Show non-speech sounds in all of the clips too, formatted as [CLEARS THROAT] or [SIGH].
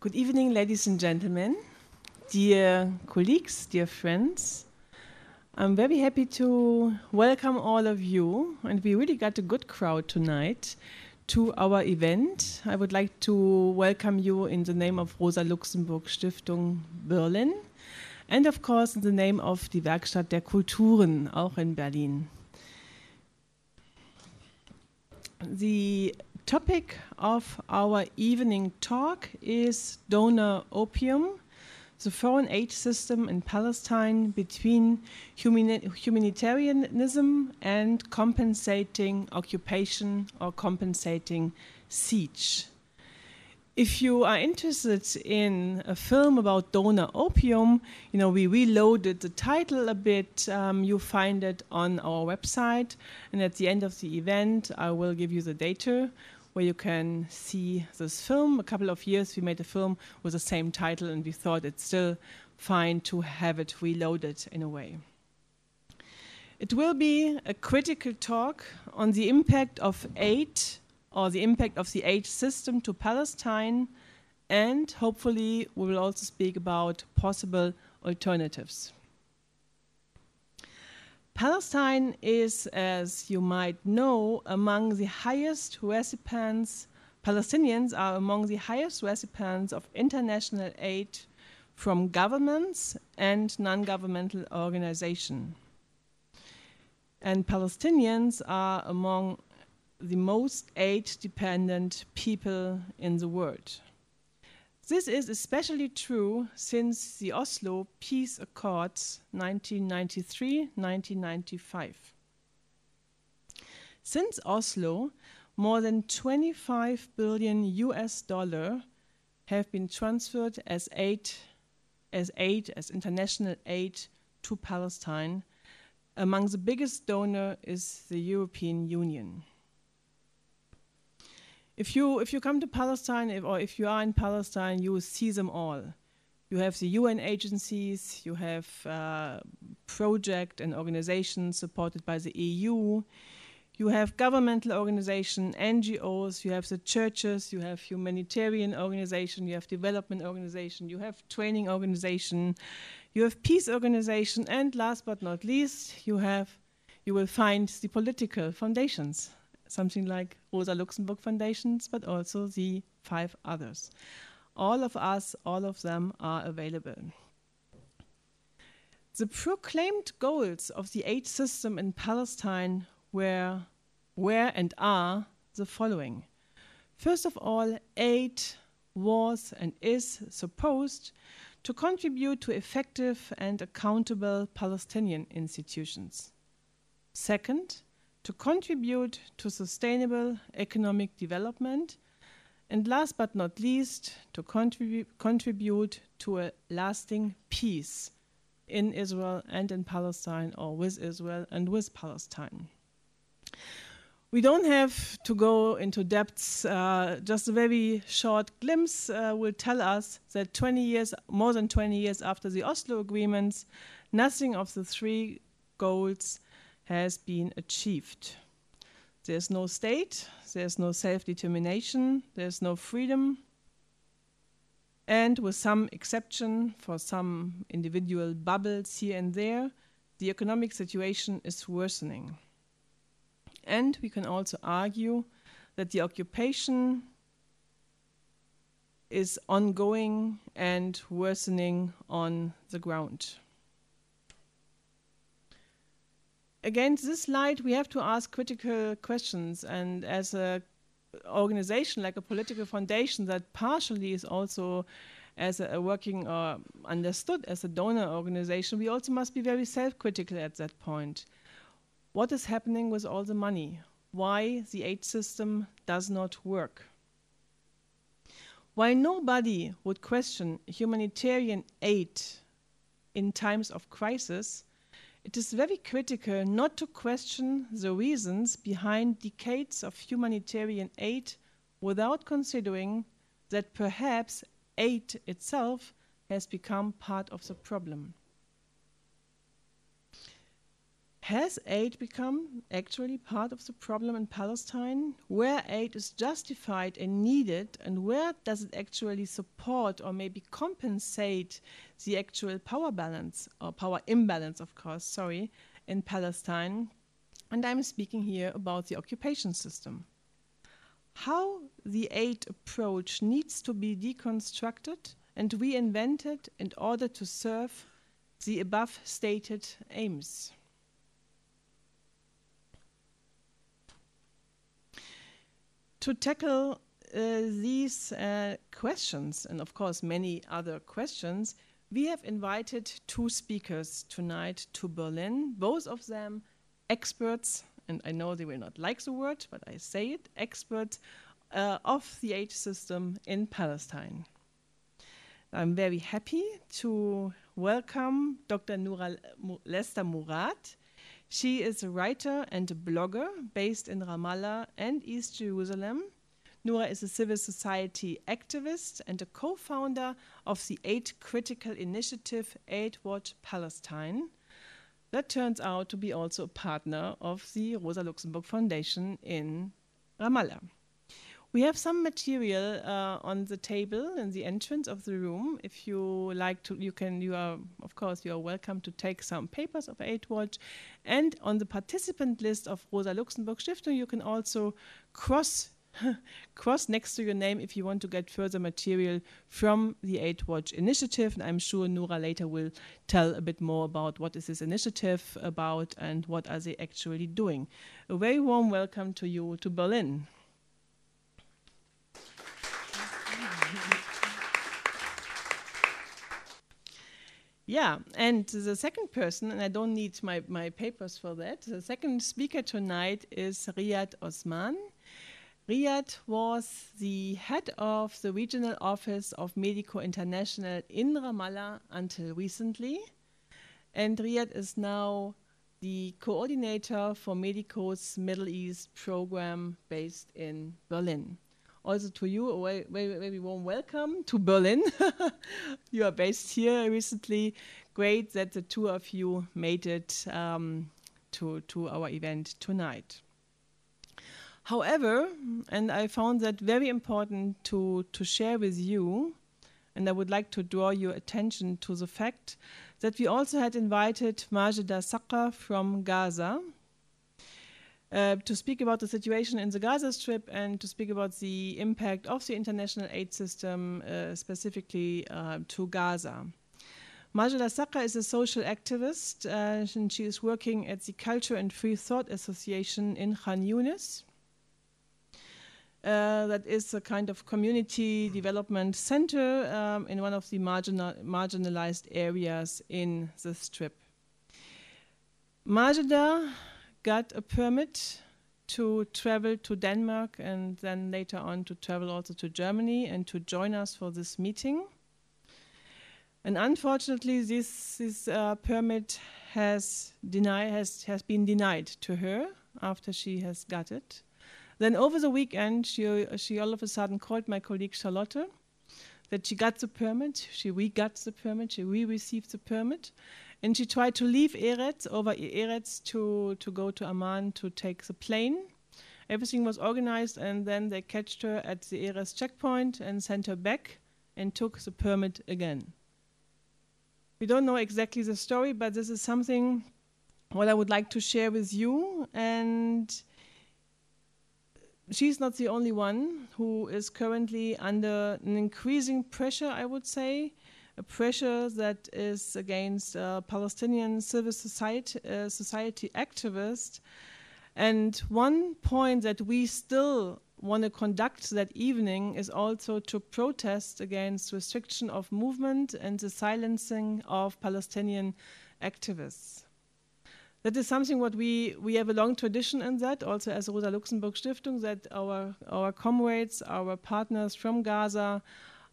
Good evening, ladies and gentlemen, dear colleagues, dear friends. I'm very happy to welcome all of you, and we really got a good crowd tonight to our event. I would like to welcome you in the name of Rosa Luxemburg Stiftung Berlin and of course in the name of die Werkstatt der Kulturen, auch in Berlin. The topic of our evening talk is donor opium, the foreign aid system in Palestine between humani humanitarianism and compensating occupation or compensating siege. If you are interested in a film about donor opium, you know, we reloaded the title a bit. Um, you find it on our website. And at the end of the event, I will give you the data where you can see this film. A couple of years we made a film with the same title, and we thought it's still fine to have it reloaded in a way. It will be a critical talk on the impact of aid or the impact of the aid system to Palestine, and hopefully we will also speak about possible alternatives. Palestine is, as you might know, among the highest recipients, Palestinians are among the highest recipients of international aid from governments and non governmental organizations. And Palestinians are among the most aid dependent people in the world. This is especially true since the Oslo Peace Accords 1993-1995. Since Oslo, more than 25 billion US dollar have been transferred as aid as aid as international aid to Palestine. Among the biggest donor is the European Union if you if you come to Palestine if, or if you are in Palestine, you will see them all. You have the UN agencies, you have uh, project and organizations supported by the EU. You have governmental organizations, NGOs, you have the churches, you have humanitarian organization, you have development organization, you have training organization, you have peace organization, and last but not least, you have you will find the political foundations something like Rosa Luxemburg Foundations, but also the five others. All of us, all of them are available. The proclaimed goals of the aid system in Palestine were, were and are the following. First of all, aid was and is supposed to contribute to effective and accountable Palestinian institutions. Second, to contribute to sustainable economic development, and last but not least, to contribu contribute to a lasting peace in Israel and in Palestine, or with Israel and with Palestine. We don't have to go into depths. Uh, just a very short glimpse uh, will tell us that 20 years, more than 20 years after the Oslo agreements, nothing of the three goals has been achieved. There's no state, there's no self determination, there's no freedom, and with some exception for some individual bubbles here and there, the economic situation is worsening. And we can also argue that the occupation is ongoing and worsening on the ground against this light, we have to ask critical questions. And as a organization, like a political foundation that partially is also as a, a working or understood as a donor organization, we also must be very self-critical at that point. What is happening with all the money? Why the aid system does not work? Why nobody would question humanitarian aid in times of crisis, it is very critical not to question the reasons behind decades of humanitarian aid without considering that perhaps aid itself has become part of the problem. Has aid become actually part of the problem in Palestine? Where aid is justified and needed, and where does it actually support or maybe compensate the actual power balance or power imbalance, of course, sorry, in Palestine? And I'm speaking here about the occupation system. How the aid approach needs to be deconstructed and reinvented in order to serve the above stated aims. To tackle uh, these uh, questions, and of course many other questions, we have invited two speakers tonight to Berlin, both of them experts, and I know they will not like the word, but I say it, experts uh, of the aid system in Palestine. I'm very happy to welcome Dr. Nora Lester Murad. She is a writer and a blogger based in Ramallah and East Jerusalem. Nora is a civil society activist and a co founder of the Aid Critical Initiative Aid Watch Palestine. That turns out to be also a partner of the Rosa Luxemburg Foundation in Ramallah. We have some material uh, on the table in the entrance of the room. If you like to, you can, you are, of course, you are welcome to take some papers of Eight AidWatch. And on the participant list of Rosa Luxemburg Stiftung, you can also cross [LAUGHS] cross next to your name if you want to get further material from the Eight AidWatch initiative. And I'm sure Nora later will tell a bit more about what is this initiative about and what are they actually doing. A very warm welcome to you to Berlin. Yeah, and the second person, and I don't need my, my papers for that, the second speaker tonight is Riad Othman. Riad was the head of the regional office of Medico International in Ramallah until recently. And Riad is now the coordinator for Medico's Middle East program based in Berlin also to you a very, very, warm welcome to Berlin. [LAUGHS] you are based here recently. Great that the two of you made it um, to, to our event tonight. However, and I found that very important to, to share with you, and I would like to draw your attention to the fact that we also had invited Majida Sakka from Gaza, uh, to speak about the situation in the Gaza Strip and to speak about the impact of the international aid system uh, specifically uh, to Gaza. Majida Saka is a social activist uh, and she is working at the Culture and Free Thought Association in Khan Yunis. Uh, that is a kind of community development center um, in one of the marginal, marginalized areas in the Strip. Majida got a permit to travel to Denmark and then later on to travel also to Germany and to join us for this meeting. And unfortunately, this, this uh, permit has, deny, has, has been denied to her after she has got it. Then over the weekend, she, she all of a sudden called my colleague Charlotte that she got the permit, she re-got the permit, she re-received the permit, and she tried to leave Erez over Erez to, to go to Amman to take the plane. Everything was organized, and then they catched her at the Erez checkpoint and sent her back and took the permit again. We don't know exactly the story, but this is something what I would like to share with you. And she's not the only one who is currently under an increasing pressure, I would say, a pressure that is against uh, Palestinian civil society, uh, society activists. And one point that we still want to conduct that evening is also to protest against restriction of movement and the silencing of Palestinian activists. That is something what we, we have a long tradition in that, also as Rosa Luxemburg Stiftung, that our, our comrades, our partners from Gaza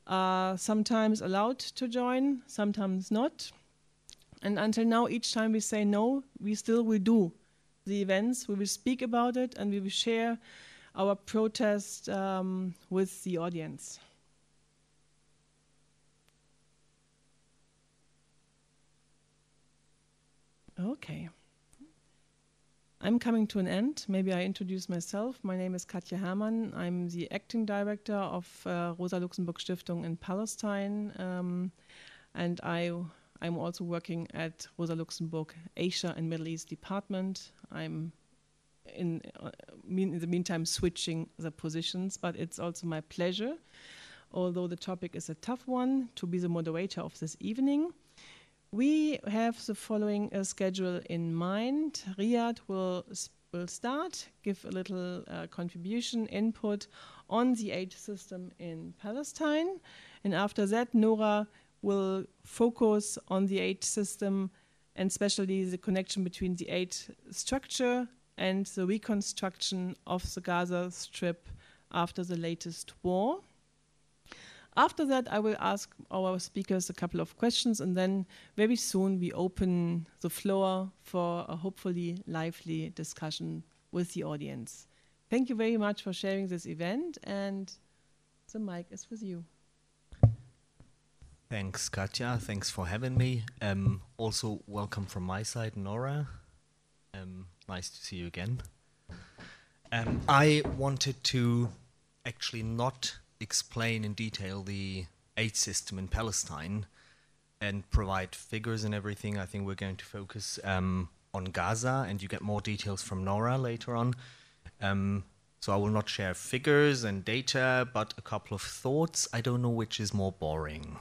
are sometimes allowed to join, sometimes not. And until now, each time we say no, we still will do the events, we will speak about it, and we will share our protest um, with the audience. Okay. I'm coming to an end. Maybe I introduce myself. My name is Katja Hermann. I'm the acting director of uh, Rosa Luxemburg Stiftung in Palestine, um, and I I'm also working at Rosa Luxemburg Asia and Middle East Department. I'm in, uh, mean, in the meantime switching the positions, but it's also my pleasure, although the topic is a tough one, to be the moderator of this evening. We have the following uh, schedule in mind. Riad will, will start, give a little uh, contribution, input on the aid system in Palestine. And after that, Nora will focus on the aid system and especially the connection between the aid structure and the reconstruction of the Gaza Strip after the latest war. After that, I will ask our speakers a couple of questions, and then very soon we open the floor for a hopefully lively discussion with the audience. Thank you very much for sharing this event, and the mic is with you. Thanks, Katja. Thanks for having me. Um, also, welcome from my side, Nora. Um, nice to see you again. Um, I wanted to actually not explain in detail the aid system in Palestine and provide figures and everything. I think we're going to focus um, on Gaza, and you get more details from Nora later on. Um, so I will not share figures and data, but a couple of thoughts. I don't know which is more boring.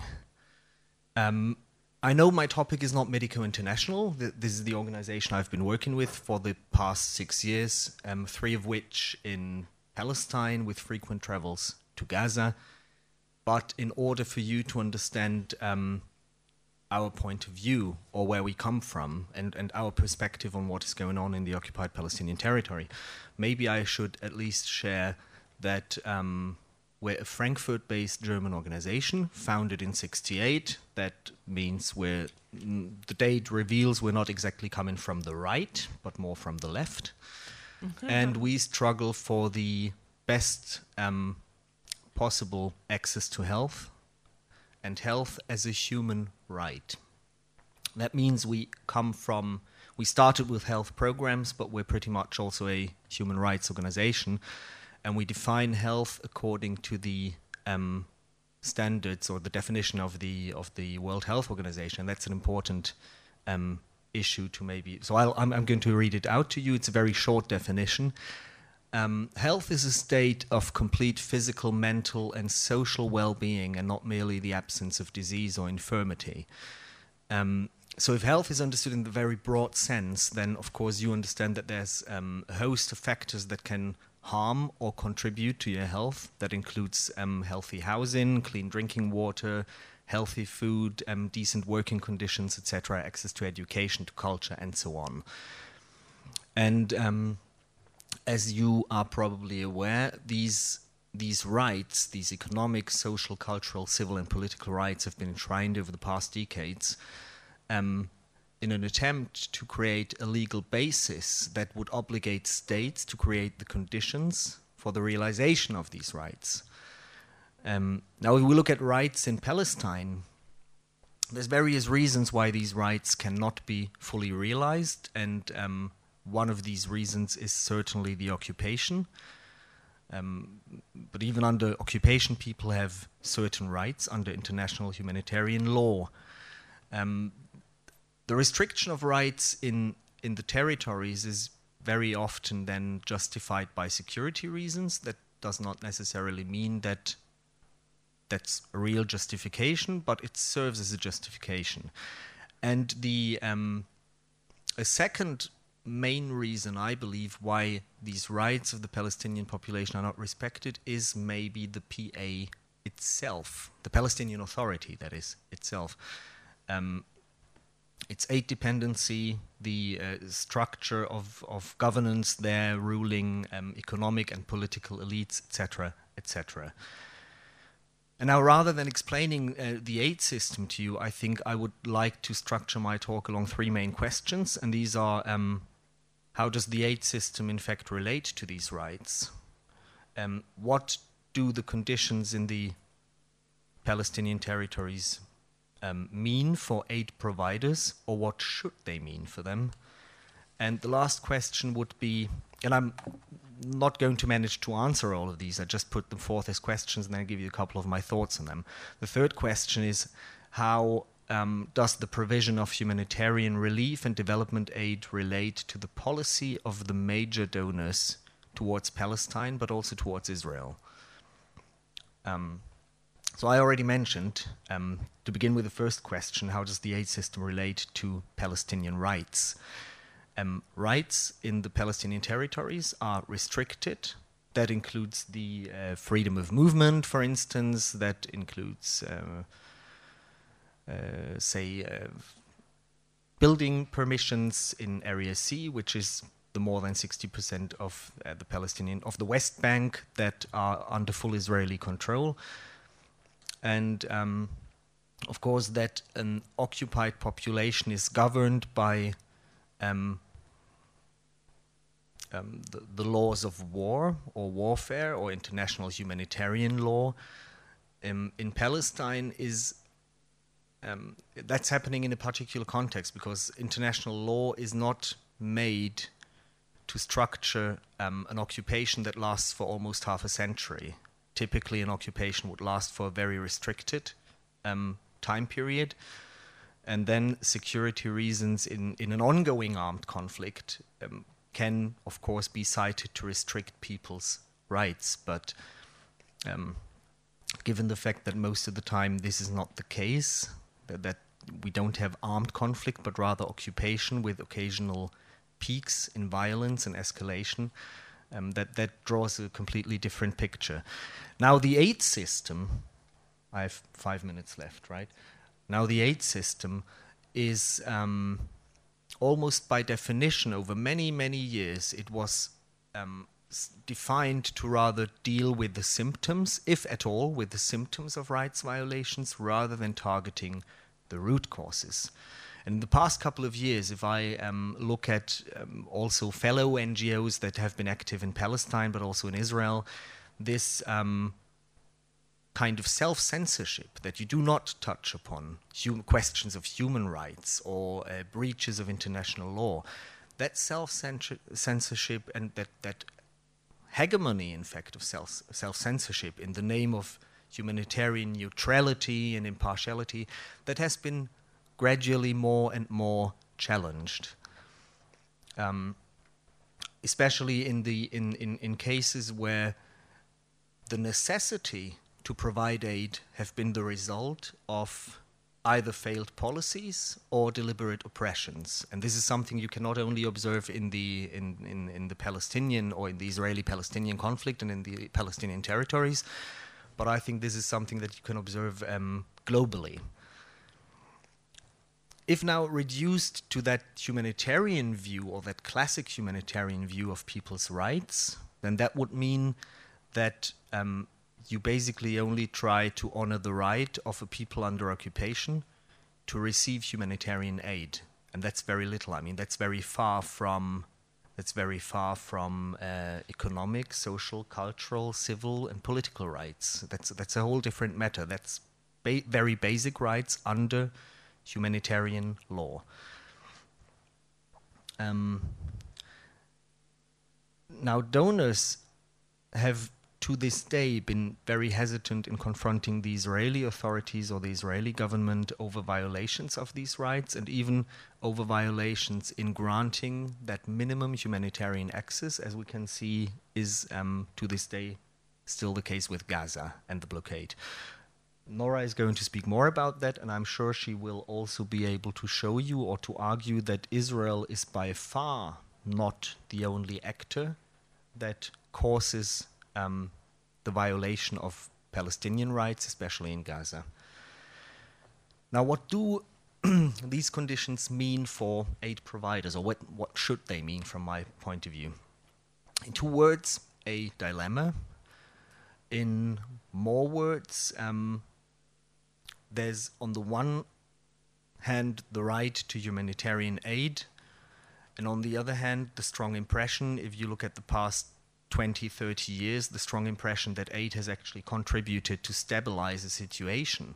Um, I know my topic is not Medico International. This is the organization I've been working with for the past six years, um, three of which in Palestine with frequent travels to Gaza. But in order for you to understand um, our point of view or where we come from and, and our perspective on what is going on in the occupied Palestinian territory, maybe I should at least share that um, we're a Frankfurt based German organization founded in 68. That means we're, mm, the date reveals we're not exactly coming from the right, but more from the left. Okay. And we struggle for the best um, possible access to health and health as a human right. That means we come from, we started with health programs, but we're pretty much also a human rights organization. And we define health according to the um, standards or the definition of the of the World Health Organization. That's an important um, issue to maybe. So i am going to read it out to you. It's a very short definition. Um, health is a state of complete physical, mental, and social well being, and not merely the absence of disease or infirmity. Um, so, if health is understood in the very broad sense, then of course you understand that there's um, a host of factors that can harm or contribute to your health. That includes um, healthy housing, clean drinking water, healthy food, um, decent working conditions, etc., access to education, to culture, and so on. And um, as you are probably aware, these these rights, these economic, social, cultural, civil, and political rights, have been enshrined over the past decades um, in an attempt to create a legal basis that would obligate states to create the conditions for the realization of these rights. Um, now, if we look at rights in Palestine, there's various reasons why these rights cannot be fully realized, and um, one of these reasons is certainly the occupation. Um, but even under occupation, people have certain rights under international humanitarian law. Um, the restriction of rights in, in the territories is very often then justified by security reasons. That does not necessarily mean that that's a real justification, but it serves as a justification. And the um, a second main reason I believe why these rights of the Palestinian population are not respected is maybe the PA itself, the Palestinian Authority, that is, itself. Um, its aid dependency, the uh, structure of, of governance there, ruling um, economic and political elites, etc., etc. And now, rather than explaining uh, the aid system to you, I think I would like to structure my talk along three main questions, and these are um, how does the aid system, in fact, relate to these rights? Um, what do the conditions in the Palestinian territories um, mean for aid providers, or what should they mean for them? And the last question would be, and I'm not going to manage to answer all of these. I just put them forth as questions and then give you a couple of my thoughts on them. The third question is how um, does the provision of humanitarian relief and development aid relate to the policy of the major donors towards Palestine, but also towards Israel? Um, so I already mentioned, um, to begin with the first question, how does the aid system relate to Palestinian rights? Um, rights in the Palestinian territories are restricted. That includes the uh, freedom of movement, for instance. That includes, uh, say, uh, building permissions in Area C, which is the more than 60% of uh, the Palestinian of the West Bank that are under full Israeli control, and um, of course that an occupied population is governed by um, um, the, the, laws of war or warfare or international humanitarian law. Um, in Palestine is um, that's happening in a particular context because international law is not made to structure um, an occupation that lasts for almost half a century. Typically, an occupation would last for a very restricted um, time period. And then security reasons in, in an ongoing armed conflict um, can, of course, be cited to restrict people's rights. But um, given the fact that most of the time this is not the case, that, we don't have armed conflict, but rather occupation with occasional peaks in violence and escalation, um, that, that draws a completely different picture. Now, the aid system, I have five minutes left, right? Now, the aid system is um, almost by definition, over many, many years, it was um, defined to rather deal with the symptoms, if at all, with the symptoms of rights violations rather than targeting the root causes. And in the past couple of years, if I um, look at um, also fellow NGOs that have been active in Palestine but also in Israel, this um, kind of self censorship that you do not touch upon hum- questions of human rights or uh, breaches of international law, that self censorship and that, that hegemony, in fact, of self censorship in the name of humanitarian neutrality and impartiality, that has been gradually more and more challenged. Um, especially in, the, in, in, in cases where the necessity to provide aid have been the result of either failed policies or deliberate oppressions. And this is something you can not only observe in the, in, in, in the Palestinian or in the Israeli Palestinian conflict and in the Palestinian territories, but I think this is something that you can observe um, globally if now reduced to that humanitarian view or that classic humanitarian view of people's rights, then that would mean that um, you basically only try to honor the right of a people under occupation to receive humanitarian aid, and that's very little. I mean, that's very far from that's very far from uh, economic, social, cultural, civil, and political rights. That's that's a whole different matter. That's ba- very basic rights under humanitarian law. Um, now, donors have to this day been very hesitant in confronting the Israeli authorities or the Israeli government over violations of these rights and even over violations in granting that minimum humanitarian access, as we can see, is um, to this day still the case with Gaza and the blockade. Nora is going to speak more about that, and I'm sure she will also be able to show you or to argue that Israel is by far not the only actor that causes um, the violation of Palestinian rights, especially in Gaza. Now, what do [CLEARS THROAT] these conditions mean for aid providers, or what, what should they mean from my point of view? In two words, a dilemma. In more words, um, there's on the one hand the right to humanitarian aid, and on the other hand, the strong impression, if you look at the past 20, 30 years, the strong impression that aid has actually contributed to stabilize a situation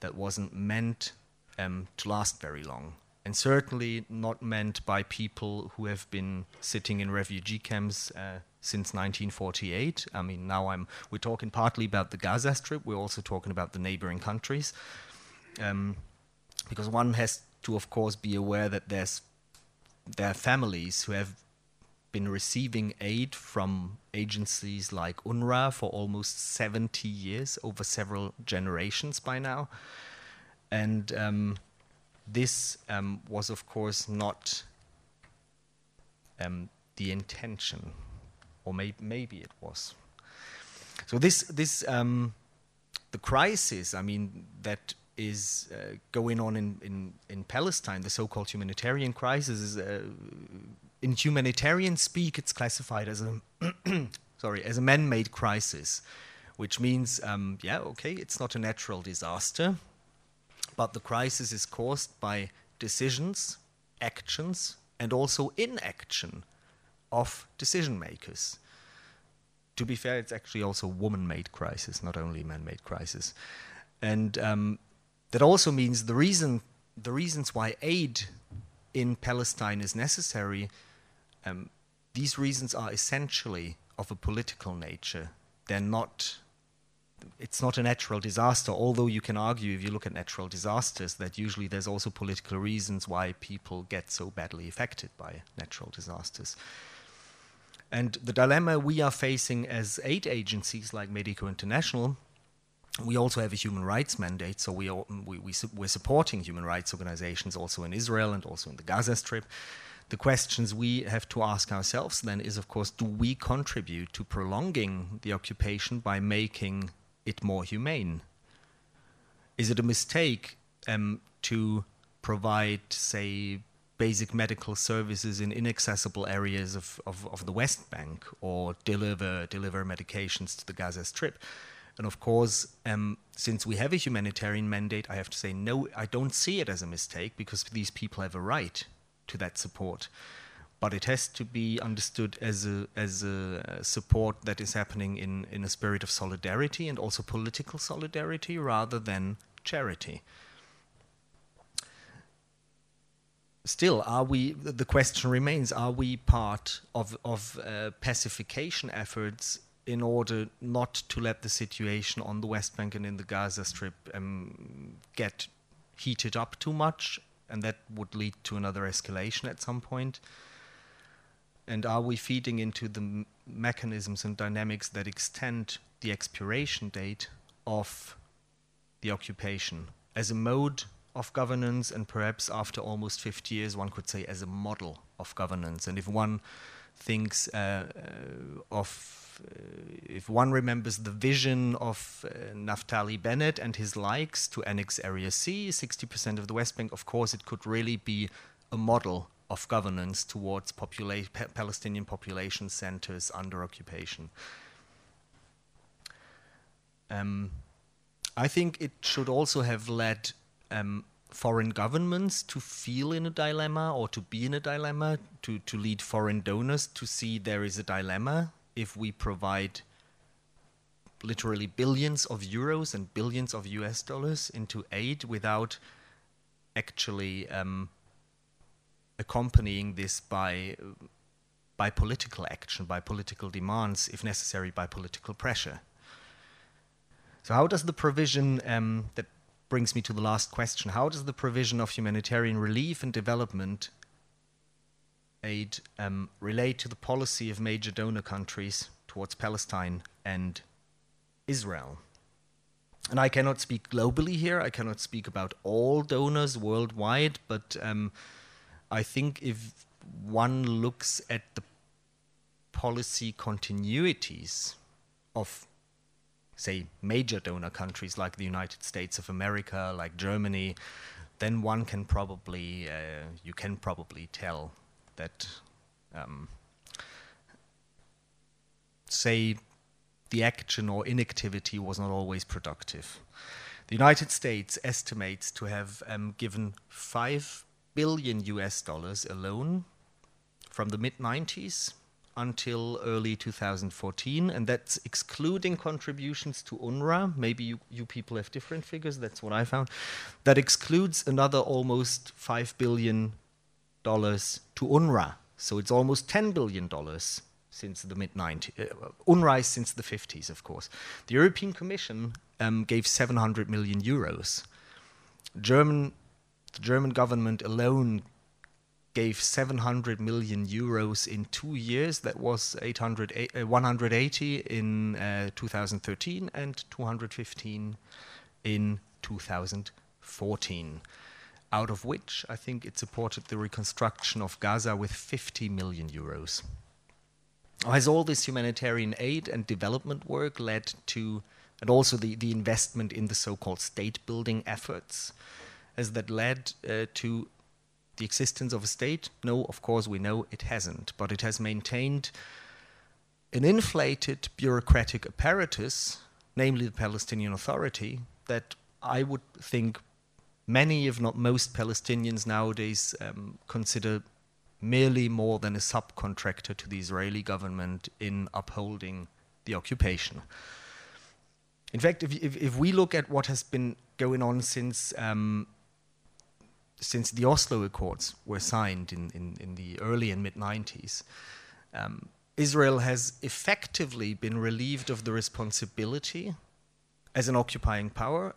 that wasn't meant um, to last very long. and certainly not meant by people who have been sitting in refugee camps uh, since 1948. I mean, now I'm we're talking partly about the Gaza Strip. We're also talking about the neighboring countries, um, because one has to, of course, be aware that there's there are families who have been receiving aid from agencies like UNRWA for almost 70 years, over several generations by now, and um, this um, was, of course, not um, the intention, or may maybe it was. So this this um, the crisis, I mean, that is uh, going on in, in, in Palestine, the so-called humanitarian crisis, is uh, in humanitarian speak, it's classified as a [CLEARS THROAT] sorry as a man-made crisis, which means um, yeah, okay, it's not a natural disaster, but the crisis is caused by decisions, actions, and also inaction of decision makers. To be fair, it's actually also a woman-made crisis, not only man-made crisis, and um, that also means the reason the reasons why aid in Palestine is necessary. Um, these reasons are essentially of a political nature. They're not it's not a natural disaster, although you can argue if you look at natural disasters that usually there's also political reasons why people get so badly affected by natural disasters. And the dilemma we are facing as aid agencies like Medico International, we also have a human rights mandate, so we, are, we, we we're supporting human rights organizations also in Israel and also in the Gaza Strip. The questions we have to ask ourselves then is, of course, do we contribute to prolonging the occupation by making it more humane? Is it a mistake um, to provide, say, basic medical services in inaccessible areas of, of, of, the West Bank or deliver, deliver medications to the Gaza Strip? And of course, um, since we have a humanitarian mandate, I have to say, no, I don't see it as a mistake because these people have a right to that support but it has to be understood as a as a support that is happening in in a spirit of solidarity and also political solidarity rather than charity. Still, are we? The question remains: Are we part of of uh, pacification efforts in order not to let the situation on the West Bank and in the Gaza Strip um, get heated up too much, and that would lead to another escalation at some point? And are we feeding into the mechanisms and dynamics that extend the expiration date of the occupation as a mode of governance, and perhaps after almost 50 years, one could say as a model of governance? And if one thinks uh, uh, of, if one remembers the vision of uh, Naftali Bennett and his likes to annex Area C, 60% of the West Bank, of course, it could really be a model of governance towards popula- pa- Palestinian population centers under occupation. Um, I think it should also have led um, foreign governments to feel in a dilemma or to be in a dilemma, to, to lead foreign donors to see there is a dilemma if we provide literally billions of euros and billions of US dollars into aid without actually um, accompanying this by by political action, by political demands, if necessary, by political pressure. So, how does the provision um, that brings me to the last question? How does the provision of humanitarian relief and development aid um, relate to the policy of major donor countries towards Palestine and Israel? And I cannot speak globally here. I cannot speak about all donors worldwide, but um, I think if one looks at the policy continuities of, say, major donor countries like the United States of America, like Germany, then one can probably, uh, you can probably tell that, um, say, the action or inactivity was not always productive. The United States estimates to have um, given five billion US dollars alone from the mid 90s until early 2014, and that's excluding contributions to UNRWA. Maybe you, you people have different figures, that's what I found. That excludes another almost $5 billion to UNRWA. So it's almost $10 billion since the mid 90s, uh, UNRWA since the 50s, of course. The European Commission um, gave 700 million euros. German, the German government alone gave 700 million euros in two years. That was 800, uh, 180 in uh, 2013 and 215 in 2014. Out of which I think it supported the reconstruction of Gaza with 50 million euros. Has all this humanitarian aid and development work led to, and also the, the investment in the so called state building efforts, has that led uh, to the existence of a state? No, of course we know it hasn't, but it has maintained an inflated bureaucratic apparatus, namely the Palestinian Authority, that I would think many, if not most, Palestinians nowadays um, consider merely more than a subcontractor to the Israeli government in upholding the occupation. In fact, if, if, if we look at what has been going on since um, since the Oslo Accords were signed in, in, in the early and mid 90s, um, Israel has effectively been relieved of the responsibility as an occupying power,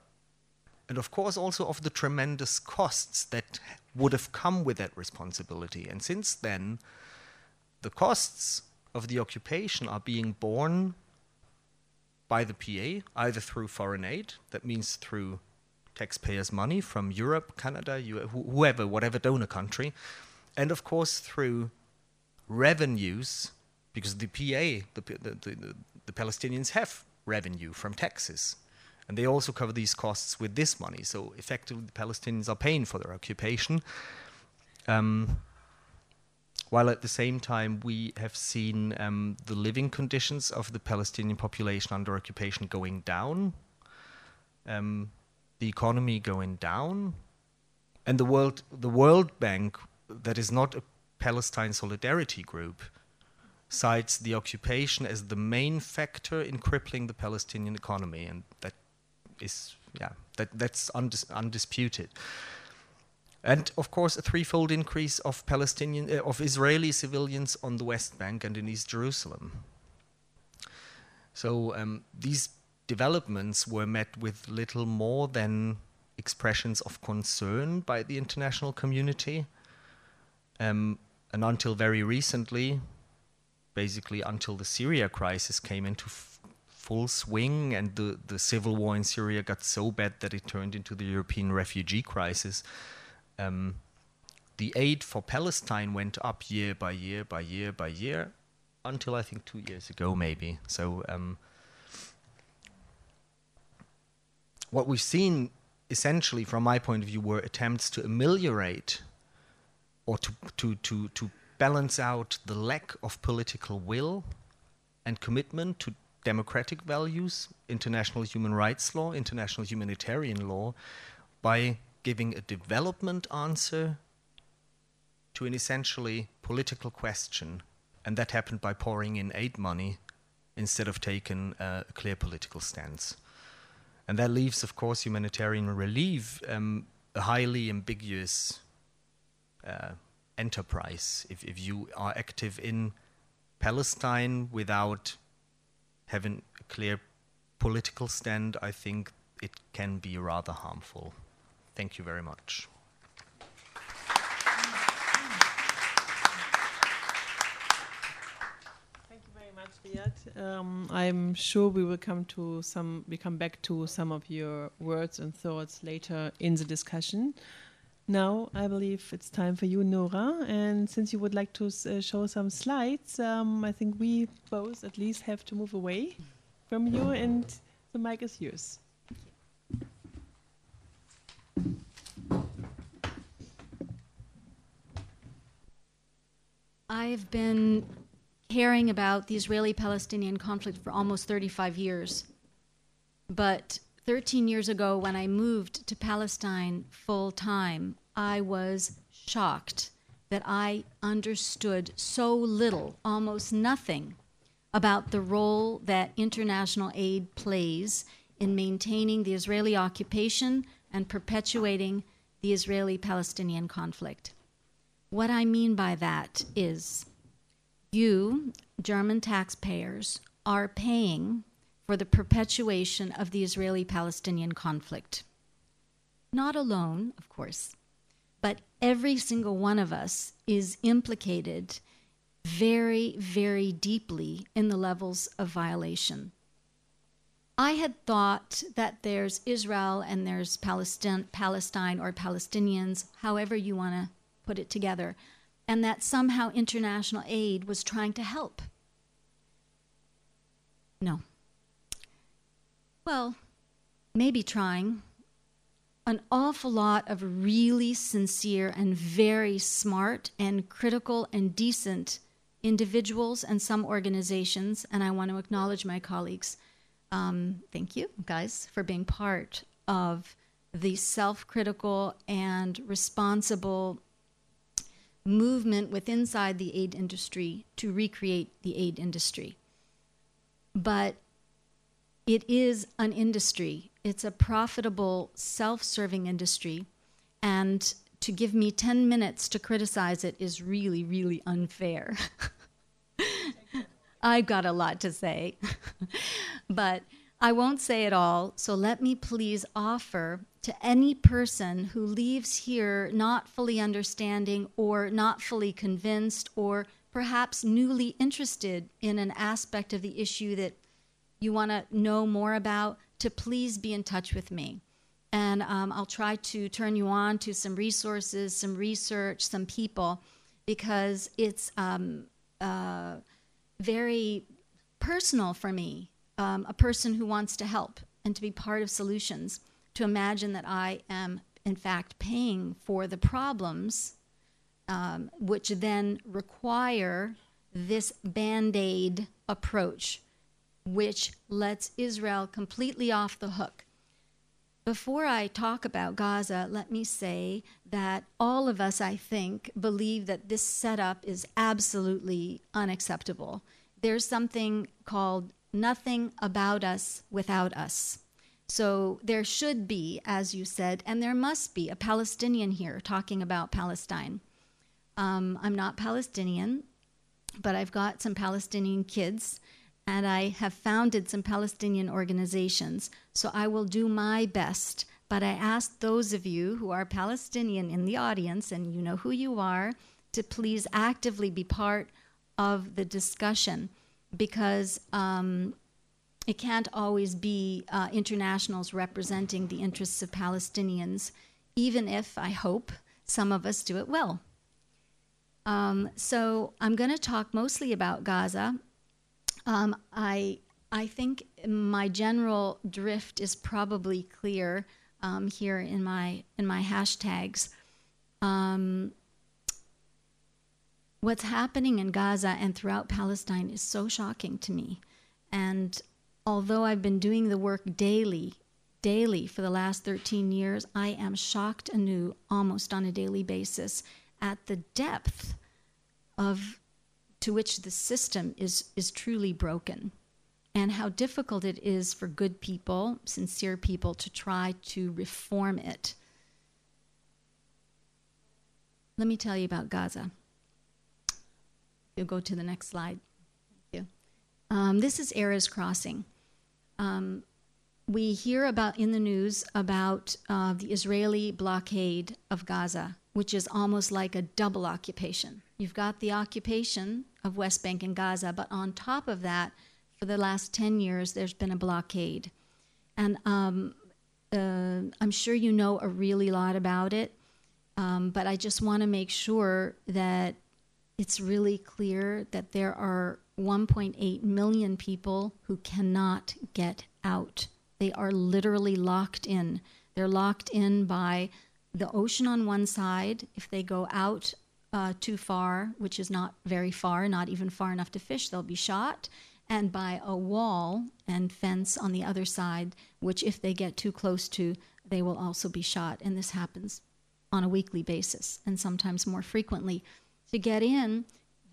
and of course also of the tremendous costs that would have come with that responsibility. And since then, the costs of the occupation are being borne by the PA, either through foreign aid, that means through taxpayers' money from Europe, Canada, whoever, whatever donor country, and of course through revenues, because the PA, the, the, the, the Palestinians have revenue from taxes. And they also cover these costs with this money. So effectively, the Palestinians are paying for their occupation. Um, while at the same time, we have seen um, the living conditions of the Palestinian population under occupation going down. Um, the economy going down, and the world the World Bank, that is not a Palestine solidarity group, cites the occupation as the main factor in crippling the Palestinian economy, and that is yeah that that's undis undisputed. And of course, a threefold increase of Palestinian uh, of Israeli civilians on the West Bank and in East Jerusalem. So um, these developments were met with little more than expressions of concern by the international community. Um, and until very recently, basically until the Syria crisis came into full swing and the, the civil war in Syria got so bad that it turned into the European refugee crisis, um, the aid for Palestine went up year by year by year by year until I think two years ago, maybe. So um, what we've seen essentially from my point of view were attempts to ameliorate or to, to, to, to balance out the lack of political will and commitment to democratic values, international human rights law, international humanitarian law, by giving a development answer to an essentially political question. And that happened by pouring in aid money instead of taking a clear political stance. And that leaves, of course, humanitarian relief um, a highly ambiguous uh, enterprise. If, if you are active in Palestine without having a clear political stand, I think it can be rather harmful. Thank you very much. Thank you very much, Riad. Um, I'm sure we will come to some. We come back to some of your words and thoughts later in the discussion. Now, I believe it's time for you, Nora. And since you would like to uh, show some slides, um, I think we both at least have to move away from you, and the mic is yours. I've been caring about the Israeli Palestinian conflict for almost 35 years. But 13 years ago, when I moved to Palestine full time, I was shocked that I understood so little, almost nothing, about the role that international aid plays in maintaining the Israeli occupation and perpetuating the Israeli Palestinian conflict. What I mean by that is you, German taxpayers, are paying for the perpetuation of the Israeli Palestinian conflict. Not alone, of course, but every single one of us is implicated very, very deeply in the levels of violation. I had thought that there's Israel and there's Palestine, Palestine or Palestinians, however you want to put it together, and that somehow international aid was trying to help. No. Well, maybe trying. An awful lot of really sincere and very smart and critical and decent individuals and some organizations, and I want to acknowledge my colleagues. Um, thank you, guys, for being part of the self critical and responsible movement within inside the aid industry to recreate the aid industry. But it is an industry. It's a profitable, self-serving industry, and to give me 10 minutes to criticize it is really, really unfair. [LAUGHS] I've got a lot to say, [LAUGHS] but I won't say it all. So let me please offer to any person who leaves here not fully understanding or not fully convinced or perhaps newly interested in an aspect of the issue that you want to know more about, to please be in touch with me. And um, I'll try to turn you on to some resources, some research, some people, because it's um, uh, very personal for me, um, a person who wants to help and to be part of solutions to imagine that I am, in fact, paying for the problems, um, which then require this band aid approach, which lets Israel completely off the hook. Before I talk about Gaza, let me say that all of us, I think, believe that this setup is absolutely unacceptable. There's something called nothing about us without us. So there should be, as you said, and there must be a Palestinian here talking about Palestine. Um, I'm not Palestinian, but I've got some Palestinian kids, and I have founded some Palestinian organizations. So I will do my best. But I ask those of you who are Palestinian in the audience, and you know who you are, to please actively be part of the discussion because um, it can't always be uh, internationals representing the interests of Palestinians, even if I hope some of us do it well. Um, so I'm going to talk mostly about Gaza. Um, I I think my general drift is probably clear um, here in my in my hashtags. Um, what's happening in Gaza and throughout Palestine is so shocking to me, and although I've been doing the work daily, daily for the last 13 years, I am shocked anew almost on a daily basis at the depth of to which the system is is truly broken and how difficult it is for good people, sincere people to try to reform it. Let me tell you about Gaza. You'll go to the next slide. Thank you. Um, this is Erez Crossing. Um, we hear about in the news about uh, the Israeli blockade of Gaza, which is almost like a double occupation. You've got the occupation of West Bank and Gaza, but on top of that, for the last 10 years, there's been a blockade. And um, uh, I'm sure you know a really lot about it, um, but I just want to make sure that it's really clear that there are 1.8 million people who cannot get out. They are literally locked in. They're locked in by the ocean on one side. If they go out uh, too far, which is not very far, not even far enough to fish, they'll be shot. And by a wall and fence on the other side, which if they get too close to, they will also be shot. And this happens on a weekly basis and sometimes more frequently. To get in,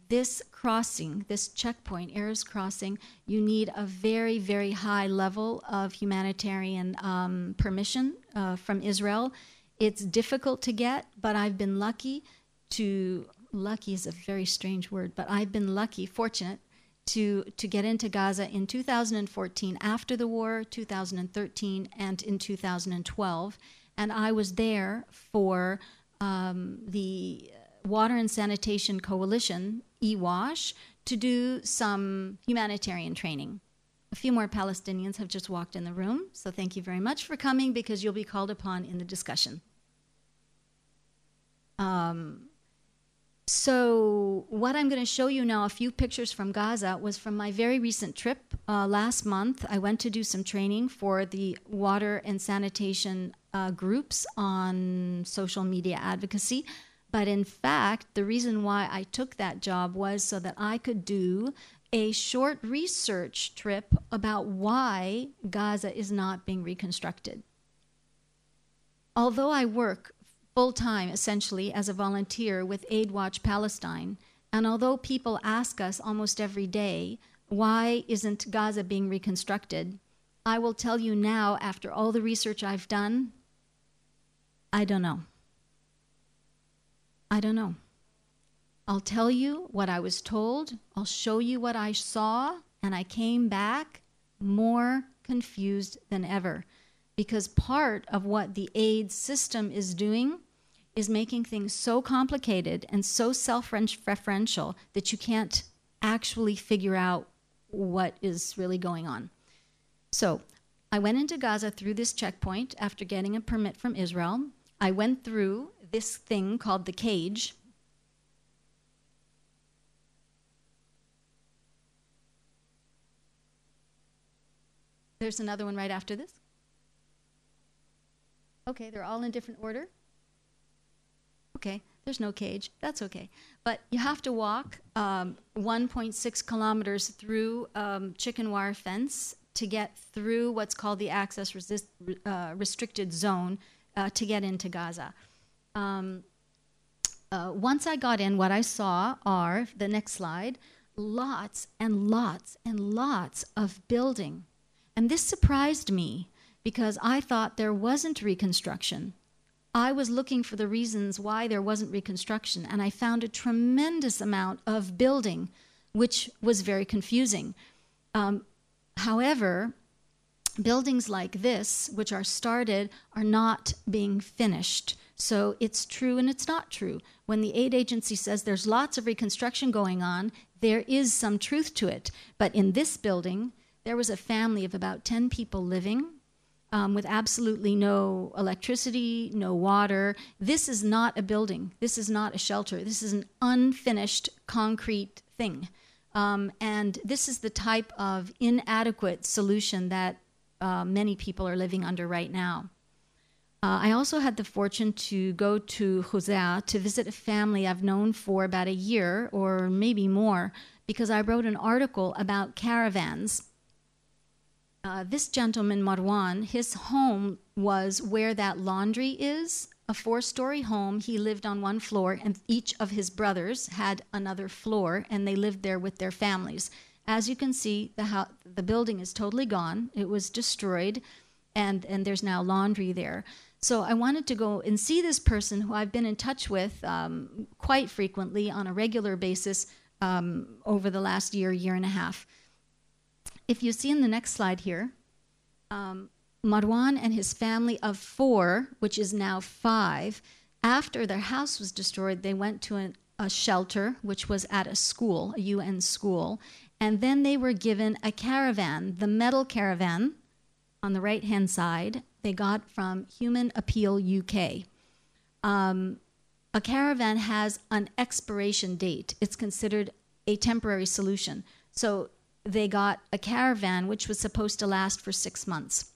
this crossing, this checkpoint, Erez crossing, you need a very, very high level of humanitarian um, permission uh, from Israel. It's difficult to get, but I've been lucky to, lucky is a very strange word, but I've been lucky, fortunate to, to get into Gaza in 2014 after the war, 2013, and in 2012. And I was there for um, the Water and Sanitation Coalition, EWASH, to do some humanitarian training. A few more Palestinians have just walked in the room, so thank you very much for coming because you'll be called upon in the discussion. Um, so, what I'm going to show you now, a few pictures from Gaza, was from my very recent trip uh, last month. I went to do some training for the water and sanitation uh, groups on social media advocacy. But in fact, the reason why I took that job was so that I could do a short research trip about why Gaza is not being reconstructed. Although I work full time, essentially, as a volunteer with Aid Watch Palestine. And although people ask us almost every day, why isn't Gaza being reconstructed? I will tell you now, after all the research I've done, I don't know. I don't know. I'll tell you what I was told, I'll show you what I saw, and I came back more confused than ever. Because part of what the aid system is doing is making things so complicated and so self referential that you can't actually figure out what is really going on. So I went into Gaza through this checkpoint after getting a permit from Israel. I went through this thing called the cage. There's another one right after this. Okay, they're all in different order. Okay, there's no cage. That's okay. But you have to walk um, 1.6 kilometers through um, chicken wire fence to get through what's called the access resist, uh, restricted zone uh, to get into Gaza. Um, uh, once I got in, what I saw are the next slide lots and lots and lots of building. And this surprised me because I thought there wasn't reconstruction. I was looking for the reasons why there wasn't reconstruction, and I found a tremendous amount of building, which was very confusing. Um, however, buildings like this, which are started, are not being finished. So it's true and it's not true. When the aid agency says there's lots of reconstruction going on, there is some truth to it. But in this building, there was a family of about 10 people living um, with absolutely no electricity, no water. This is not a building. This is not a shelter. This is an unfinished concrete thing. Um, and this is the type of inadequate solution that uh, many people are living under right now. Uh, I also had the fortune to go to Khuza'a to visit a family I've known for about a year or maybe more because I wrote an article about caravans uh, this gentleman, Marwan, his home was where that laundry is, a four story home. He lived on one floor, and each of his brothers had another floor, and they lived there with their families. As you can see, the, the building is totally gone, it was destroyed, and, and there's now laundry there. So I wanted to go and see this person who I've been in touch with um, quite frequently on a regular basis um, over the last year, year and a half if you see in the next slide here, um, Marwan and his family of four, which is now five, after their house was destroyed, they went to an, a shelter, which was at a school, a UN school, and then they were given a caravan, the metal caravan on the right hand side, they got from Human Appeal UK. Um, a caravan has an expiration date, it's considered a temporary solution. So they got a caravan which was supposed to last for six months.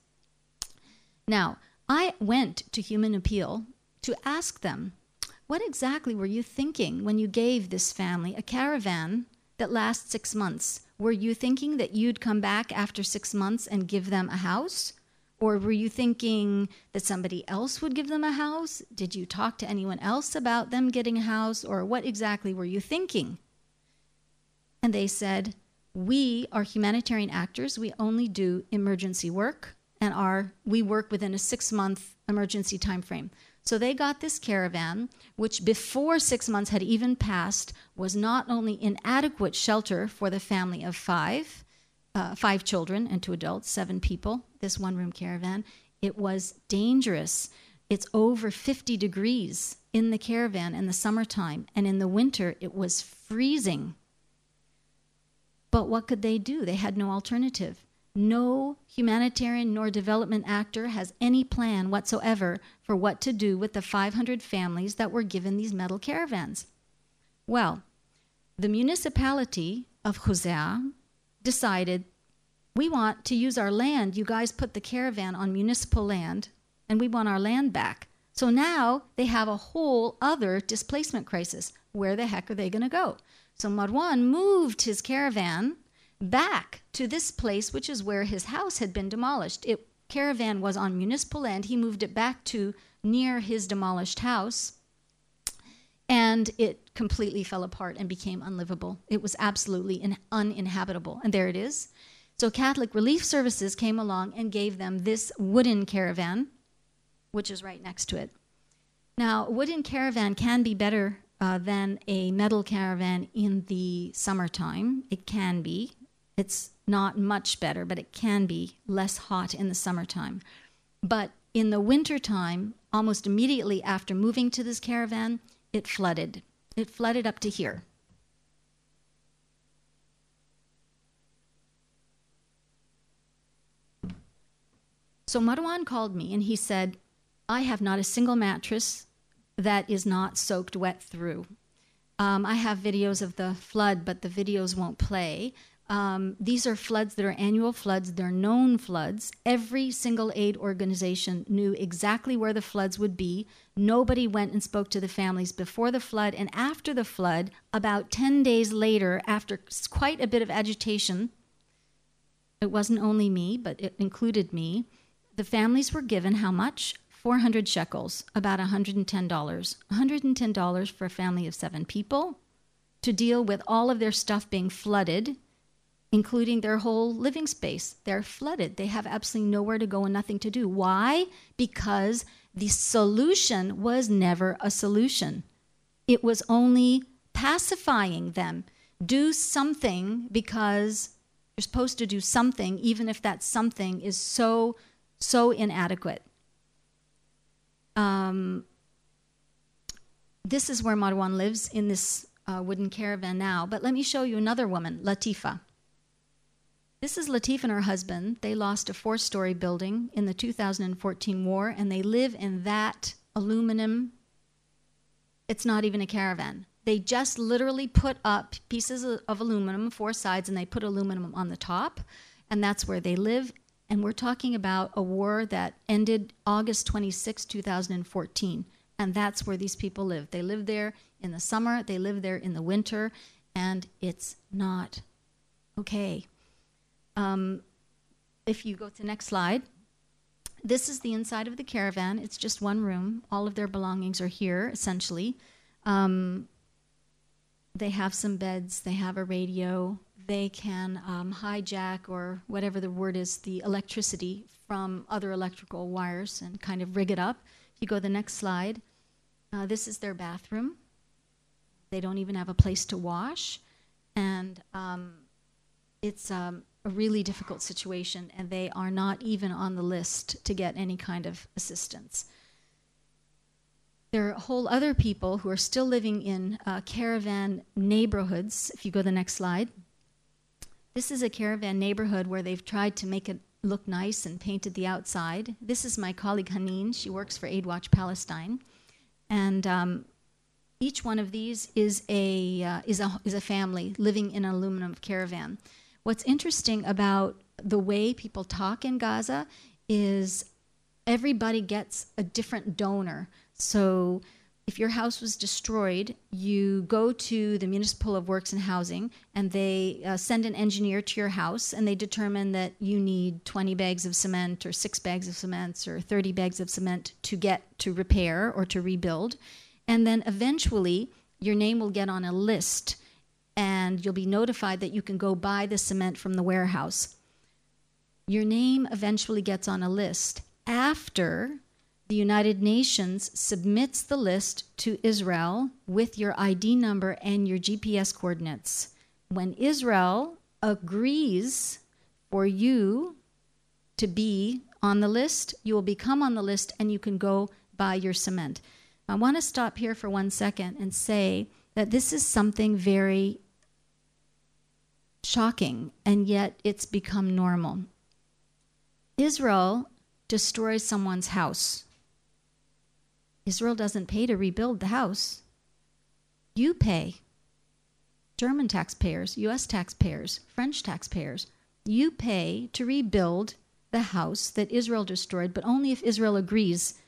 Now, I went to Human Appeal to ask them, what exactly were you thinking when you gave this family a caravan that lasts six months? Were you thinking that you'd come back after six months and give them a house? Or were you thinking that somebody else would give them a house? Did you talk to anyone else about them getting a house? Or what exactly were you thinking? And they said, We are humanitarian actors. We only do emergency work and are we work within a six month emergency time frame. So they got this caravan, which before six months had even passed, was not only inadequate shelter for the family of five, uh, five children and two adults, seven people, this one room caravan. It was dangerous. It's over 50 degrees in the caravan in the summertime, and in the winter, it was freezing. But what could they do? They had no alternative. No humanitarian nor development actor has any plan whatsoever for what to do with the 500 families that were given these metal caravans. Well, the municipality of Khuza'a decided we want to use our land. You guys put the caravan on municipal land, and we want our land back. So now they have a whole other displacement crisis. Where the heck are they going to go? So Marwan moved his caravan back to this place, which is where his house had been demolished. It caravan was on municipal land. He moved it back to near his demolished house and it completely fell apart and became unlivable. It was absolutely in, uninhabitable. And there it is. So Catholic Relief Services came along and gave them this wooden caravan, which is right next to it. Now, wooden caravan can be better uh, than a metal caravan in the summertime. It can be. It's not much better, but it can be less hot in the summertime. But in the wintertime, almost immediately after moving to this caravan, it flooded. It flooded up to here. So Marwan called me and he said, I have not a single mattress that is not soaked wet through. Um, I have videos of the flood, but the videos won't play. Um, these are floods that are annual floods, they're known floods. Every single aid organization knew exactly where the floods would be. Nobody went and spoke to the families before the flood and after the flood. About 10 days later, after quite a bit of agitation, it wasn't only me, but it included me. The families were given how much? 400 shekels, about $110. $110 for a family of seven people to deal with all of their stuff being flooded including their whole living space. They're flooded. They have absolutely nowhere to go and nothing to do. Why? Because the solution was never a solution, it was only pacifying them. Do something because you're supposed to do something, even if that something is so, so inadequate. Um, this is where Marwan lives in this uh, wooden caravan now. But let me show you another woman, Latifa. This is Latif and her husband. They lost a four story building in the 2014 war, and they live in that aluminum. It's not even a caravan. They just literally put up pieces of aluminum, four sides, and they put aluminum on the top, and that's where they live. And we're talking about a war that ended August 26, 2014. And that's where these people live. They live there in the summer, they live there in the winter, and it's not okay. Um, if you go to the next slide, this is the inside of the caravan. It's just one room. All of their belongings are here, essentially. Um, they have some beds, they have a radio, they can um, hijack or whatever the word is, the electricity from other electrical wires and kind of rig it up. If you go to the next slide, uh, this is their bathroom. They don't even have a place to wash. And um, it's um, a really difficult situation, and they are not even on the list to get any kind of assistance. There are whole other people who are still living in uh, caravan neighborhoods. If you go to the next slide, this is a caravan neighborhood where they've tried to make it look nice and painted the outside. This is my colleague Haneen. She works for Aid Watch Palestine, and um, each one of these is a uh, is a is a family living in an aluminum caravan. What's interesting about the way people talk in Gaza is everybody gets a different donor. So if your house was destroyed, you go to the Municipal of Works and Housing and they uh, send an engineer to your house and they determine that you need 20 bags of cement or six bags of cement or 30 bags of cement to get to repair or to rebuild. And then eventually your name will get on a list and you'll be notified that you can go buy the cement from the warehouse. Your name eventually gets on a list after the United Nations submits the list to Israel with your ID number and your GPS coordinates. When Israel agrees for you to be on the list, you will become on the list and you can go buy your cement. I want to stop here for one second and say that this is something very shocking, and yet it's become normal. Israel destroys someone's house Israel doesn't pay to rebuild the house. You pay. German taxpayers, US taxpayers, French taxpayers. You pay to rebuild the house that Israel destroyed, but only if Israel agrees.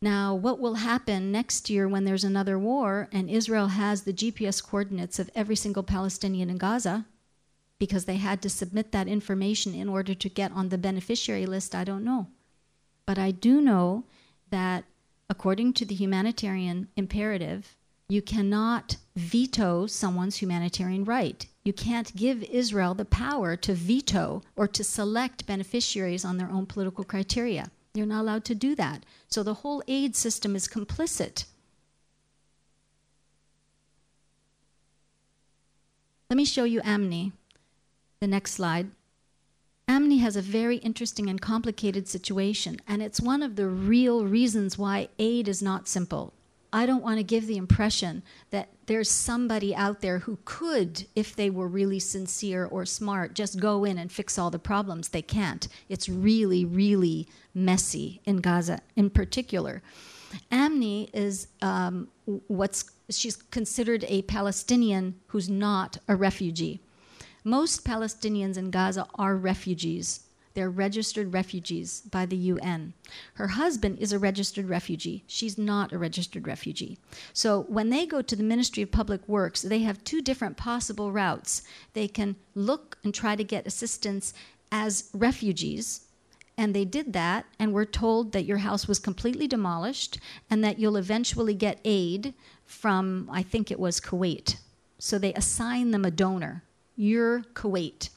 Now, what will happen next year when there's another war and Israel has the GPS coordinates of every single Palestinian in Gaza? Because they had to submit that information in order to get on the beneficiary list, I don't know. But I do know that according to the humanitarian imperative, you cannot veto someone's humanitarian right. You can't give Israel the power to veto or to select beneficiaries on their own political criteria. You're not allowed to do that. So the whole aid system is complicit. Let me show you Amni. The next slide. Amni has a very interesting and complicated situation, and it's one of the real reasons why aid is not simple. I don't want to give the impression that there's somebody out there who could, if they were really sincere or smart, just go in and fix all the problems. They can't. It's really, really messy in Gaza in particular. Amni is um, what's she's considered a Palestinian who's not a refugee. Most Palestinians in Gaza are refugees. They're registered refugees by the UN. Her husband is a registered refugee. She's not a registered refugee. So when they go to the Ministry of Public Works, they have two different possible routes. They can look and try to get assistance as refugees, and they did that and were told that your house was completely demolished and that you'll eventually get aid from, I think it was Kuwait. So they assign them a donor you're Kuwait.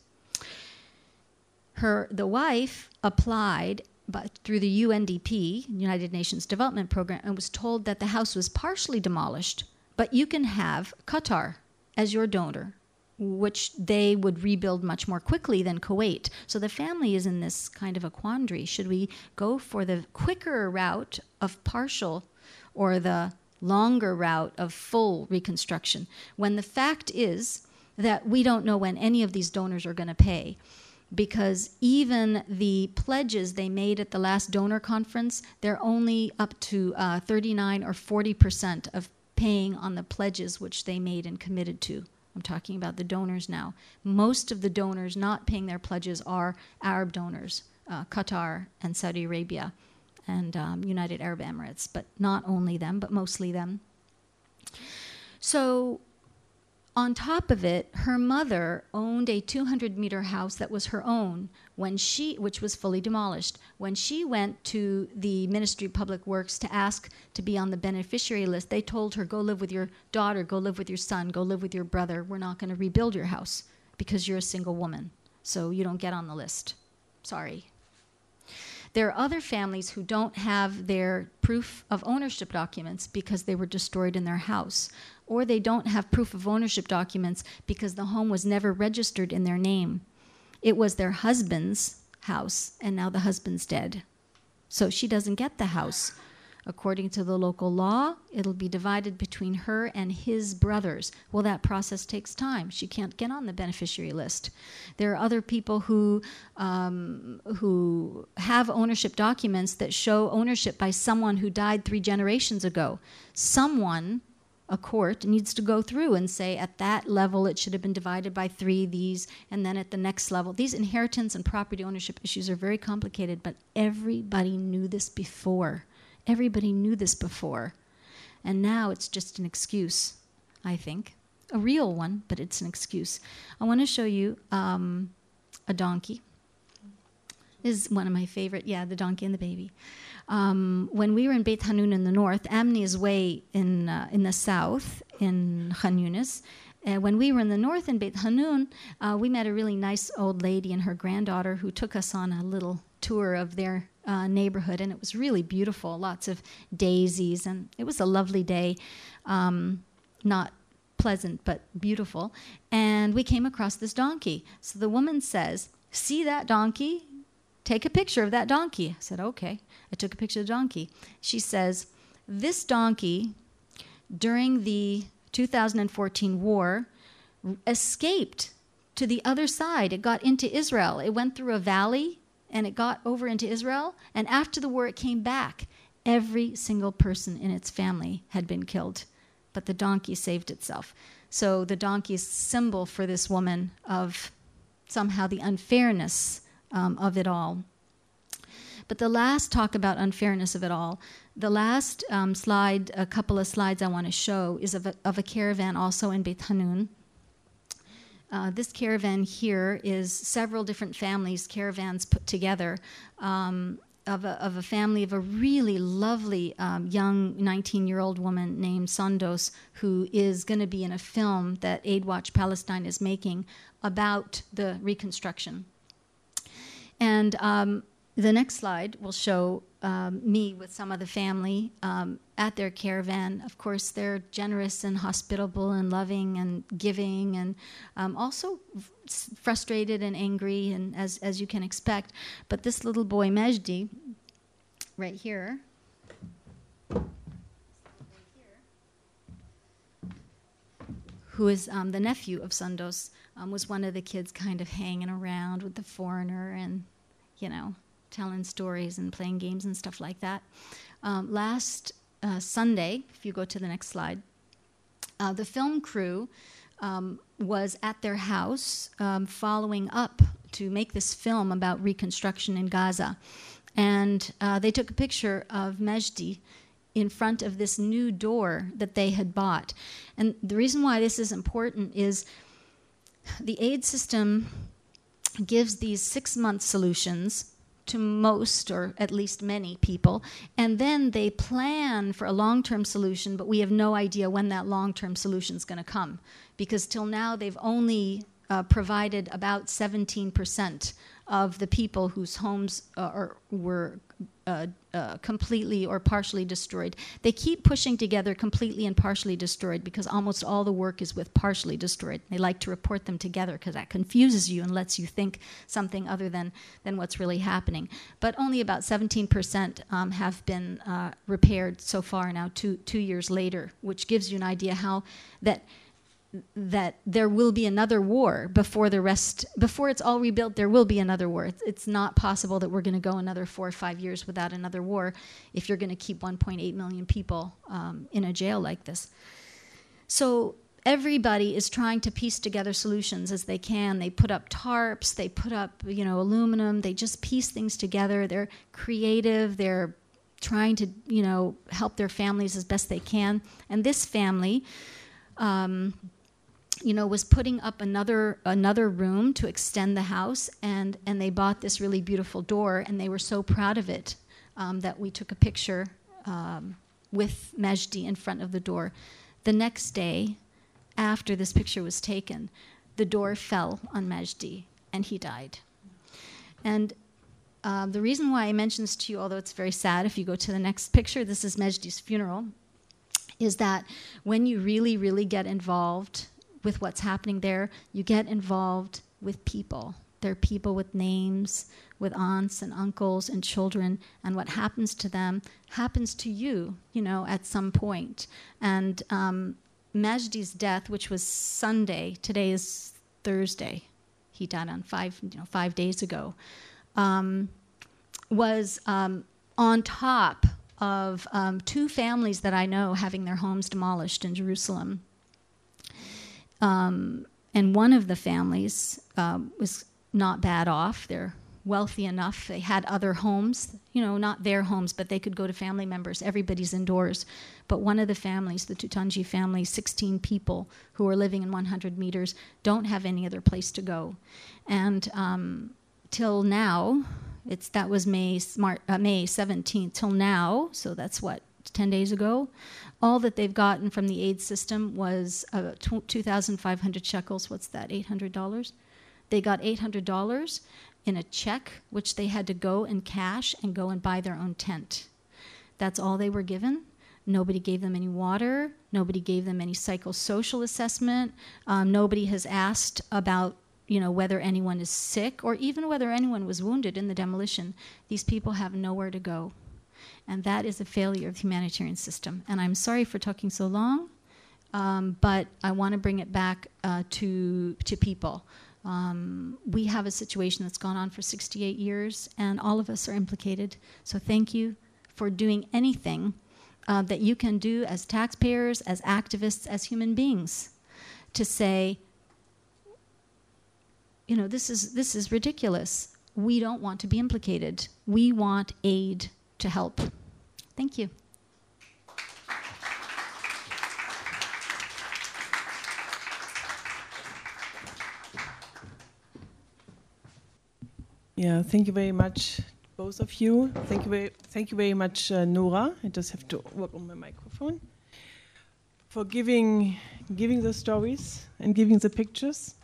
Her, the wife applied but through the UNDP, United Nations Development Program, and was told that the house was partially demolished, but you can have Qatar as your donor, which they would rebuild much more quickly than Kuwait. So the family is in this kind of a quandary. Should we go for the quicker route of partial or the longer route of full reconstruction? When the fact is, that we don't know when any of these donors are going to pay because even the pledges they made at the last donor conference, they're only up to uh, 39 or 40 percent of paying on the pledges which they made and committed to. I'm talking about the donors now. Most of the donors not paying their pledges are Arab donors, uh, Qatar and Saudi Arabia and um, United Arab Emirates, but not only them, but mostly them. So on top of it, her mother owned a 200 meter house that was her own when she, which was fully demolished. When she went to the Ministry of Public Works to ask to be on the beneficiary list, they told her, "Go live with your daughter, go live with your son, go live with your brother. We're not going to rebuild your house because you're a single woman, so you don't get on the list. Sorry." There are other families who don't have their proof of ownership documents because they were destroyed in their house, or they don't have proof of ownership documents because the home was never registered in their name. It was their husband's house, and now the husband's dead. So she doesn't get the house. According to the local law, it'll be divided between her and his brothers. Well, that process takes time. She can't get on the beneficiary list. There are other people who um, who have ownership documents that show ownership by someone who died three generations ago. Someone a court needs to go through and say at that level it should have been divided by three these and then at the next level these inheritance and property ownership issues are very complicated but everybody knew this before Everybody knew this before. And now it's just an excuse, I think. A real one, but it's an excuse. I want to show you um, a donkey. Is one of my favorite. Yeah, the donkey and the baby. Um, when we were in Beit Hanun in the north, Amni is way in uh, in the south in Khan Yunis, uh, when we were in the north in Beit Hanun, uh, we met a really nice old lady and her granddaughter who took us on a little tour of their uh, neighborhood, and it was really beautiful. Lots of daisies, and it was a lovely day. Um, not pleasant, but beautiful. And we came across this donkey. So the woman says, See that donkey? Take a picture of that donkey. I said, Okay. I took a picture of the donkey. She says, This donkey, during the 2014 war escaped to the other side. It got into Israel. It went through a valley and it got over into Israel. And after the war, it came back. Every single person in its family had been killed, but the donkey saved itself. So the donkey is symbol for this woman of somehow the unfairness um, of it all. But the last talk about unfairness of it all, the last um, slide, a couple of slides I want to show, is of a, of a caravan also in Beit Hanun. Uh, this caravan here is several different families, caravans put together. Um, of a, of a, family of a really lovely um, young 19 year old woman named Sandos, who is going to be in a film that Aid Watch Palestine is making about the reconstruction. And um, the next slide will show um, me with some of the family um, at their caravan. Of course, they're generous and hospitable and loving and giving, and um, also f- frustrated and angry, and as as you can expect. But this little boy Mejdi, right here. Who is um, the nephew of Sandos, um, was one of the kids kind of hanging around with the foreigner and, you know, telling stories and playing games and stuff like that. Um, last uh, Sunday, if you go to the next slide, uh, the film crew um, was at their house um, following up to make this film about reconstruction in Gaza. And uh, they took a picture of Mejdi in front of this new door that they had bought. And the reason why this is important is the aid system gives these six month solutions to most or at least many people and then they plan for a long-term solution but we have no idea when that long-term solution is going to come because till now they've only uh, provided about 17% of the people whose homes uh, are, were uh, uh, completely or partially destroyed. They keep pushing together completely and partially destroyed because almost all the work is with partially destroyed. They like to report them together because that confuses you and lets you think something other than, than what's really happening. But only about 17% um, have been uh, repaired so far now, two, two years later, which gives you an idea how that that there will be another war before the rest before it's all rebuilt there will be another war. It's, it's not possible that we're going to go another four or five years without another war if you're going to keep 1.8 million people um, in a jail like this. So everybody is trying to piece together solutions as they can. They put up tarps they put up you know aluminum they just piece things together. They're creative they're trying to you know help their families as best they can. And this family um, you know, was putting up another another room to extend the house, and and they bought this really beautiful door, and they were so proud of it um, that we took a picture um, with Majdi in front of the door. The next day, after this picture was taken, the door fell on Majdi, and he died. And um, the reason why I mention this to you, although it's very sad, if you go to the next picture, this is Mejdi's funeral, is that when you really, really get involved with what's happening there. You get involved with people. They're people with names, with aunts and uncles and children, and what happens to them happens to you, you know, at some point. And um, Mejdi's death, which was Sunday, today is Thursday. He died on five, you know, five days ago. Um, was um, on top of um, two families that I know having their homes demolished in Jerusalem. Um, and one of the families uh, was not bad off. They're wealthy enough. They had other homes, you know, not their homes, but they could go to family members. Everybody's indoors. But one of the families, the Tutanji family, 16 people who are living in 100 meters, don't have any other place to go. And um, till now, it's that was May Smart, uh, May 17th till now. So that's what 10 days ago. All that they've gotten from the aid system was uh, 2,500 shekels. What's that? $800. They got $800 in a check, which they had to go and cash and go and buy their own tent. That's all they were given. Nobody gave them any water. Nobody gave them any psychosocial assessment. Um, nobody has asked about you know whether anyone is sick or even whether anyone was wounded in the demolition. These people have nowhere to go, and that is a failure of the humanitarian system. And I'm sorry for talking so long, um, but I want to bring it back uh, to to people. Um, we have a situation that's gone on for 68 years, and all of us are implicated. So thank you for doing anything uh, that you can do as taxpayers, as activists, as human beings to say, you know, this is, this is ridiculous. We don't want to be implicated. We want aid to help. Thank you. Yeah, thank you very much, both of you. Thank you very, thank you very much, uh, Nora. I just have to work on my microphone for giving giving the stories and giving the pictures.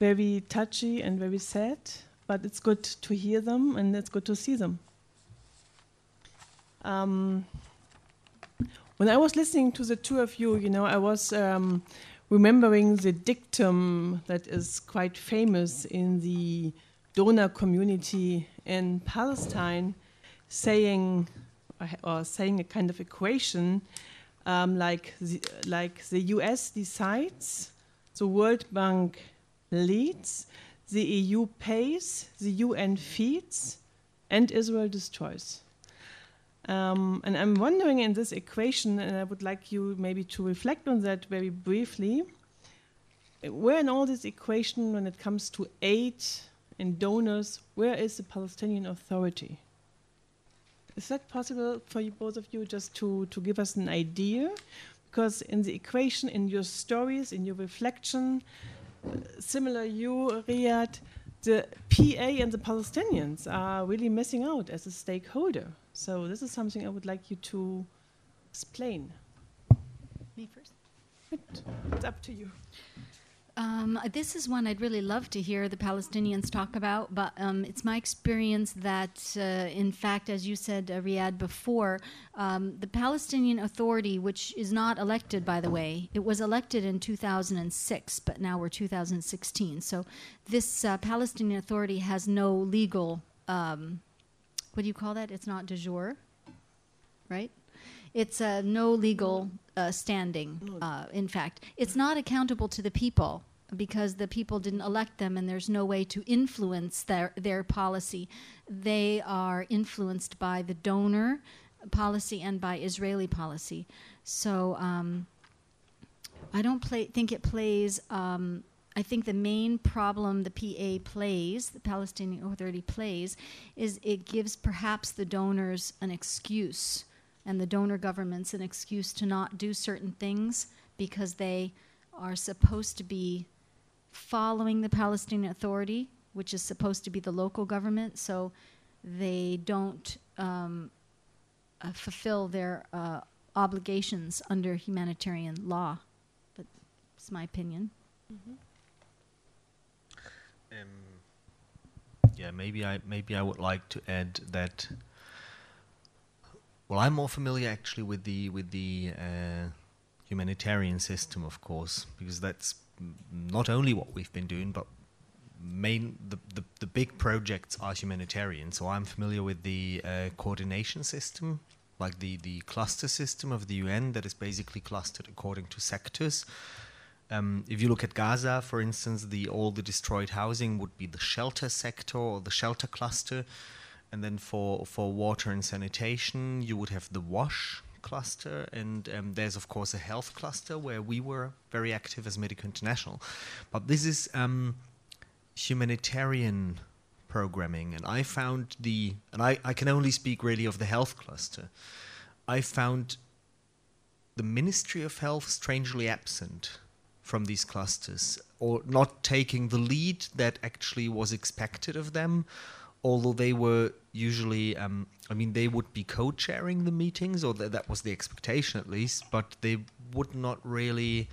Very touchy and very sad, but it's good to hear them and it's good to see them. Um, when I was listening to the two of you, you know, I was um, remembering the dictum that is quite famous in the donor community in Palestine saying or saying a kind of equation um, like the, like the US decides, the World Bank leads, the EU pays, the UN feeds, and Israel destroys. Um, and I'm wondering in this equation, and I would like you maybe to reflect on that very briefly. Where in all this equation, when it comes to aid and donors, where is the Palestinian Authority? Is that possible for you, both of you, just to, to give us an idea? Because in the equation, in your stories, in your reflection, similar you, Riad, the PA and the Palestinians are really missing out as a stakeholder. So this is something I would like you to explain. Me first. It's up to you. Um, this is one I'd really love to hear the Palestinians talk about, but um, it's my experience that, uh, in fact, as you said, uh, Riad, before, um, the Palestinian Authority, which is not elected, by the way, it was elected in 2006, but now we're 2016. So this uh, Palestinian Authority has no legal, um, what do you call that? It's not de jure, right? It's uh, no legal uh, standing, uh, in fact. It's not accountable to the people because the people didn't elect them and there's no way to influence their, their policy. They are influenced by the donor policy and by Israeli policy. So um, I don't play, think it plays. Um, I think the main problem the PA plays, the Palestinian Authority plays, is it gives perhaps the donors an excuse and the donor governments an excuse to not do certain things because they are supposed to be following the Palestinian Authority, which is supposed to be the local government, so they don't um, uh, fulfill their uh, obligations under humanitarian law. But it's my opinion. Mm-hmm. Um, yeah, maybe I maybe I would like to add that well, I'm more familiar actually with the with the uh, humanitarian system, of course, because that's not only what we've been doing, but main the, the, the big projects are humanitarian. So I'm familiar with the uh, coordination system, like the the cluster system of the UN that is basically clustered according to sectors. Um, if you look at Gaza, for instance, the all the destroyed housing would be the shelter sector or the shelter cluster and then for for water and sanitation, you would have the WASH cluster, and um, there's of course a health cluster where we were very active as Medico International. But this is um, humanitarian programming, and I found the, and I, I can only speak really of the health cluster. I found the Ministry of Health strangely absent from these clusters, or not taking the lead that actually was expected of them, although they were usually, um, I mean, they would be co chairing the meetings, or th- that was the expectation at least, but they would not really,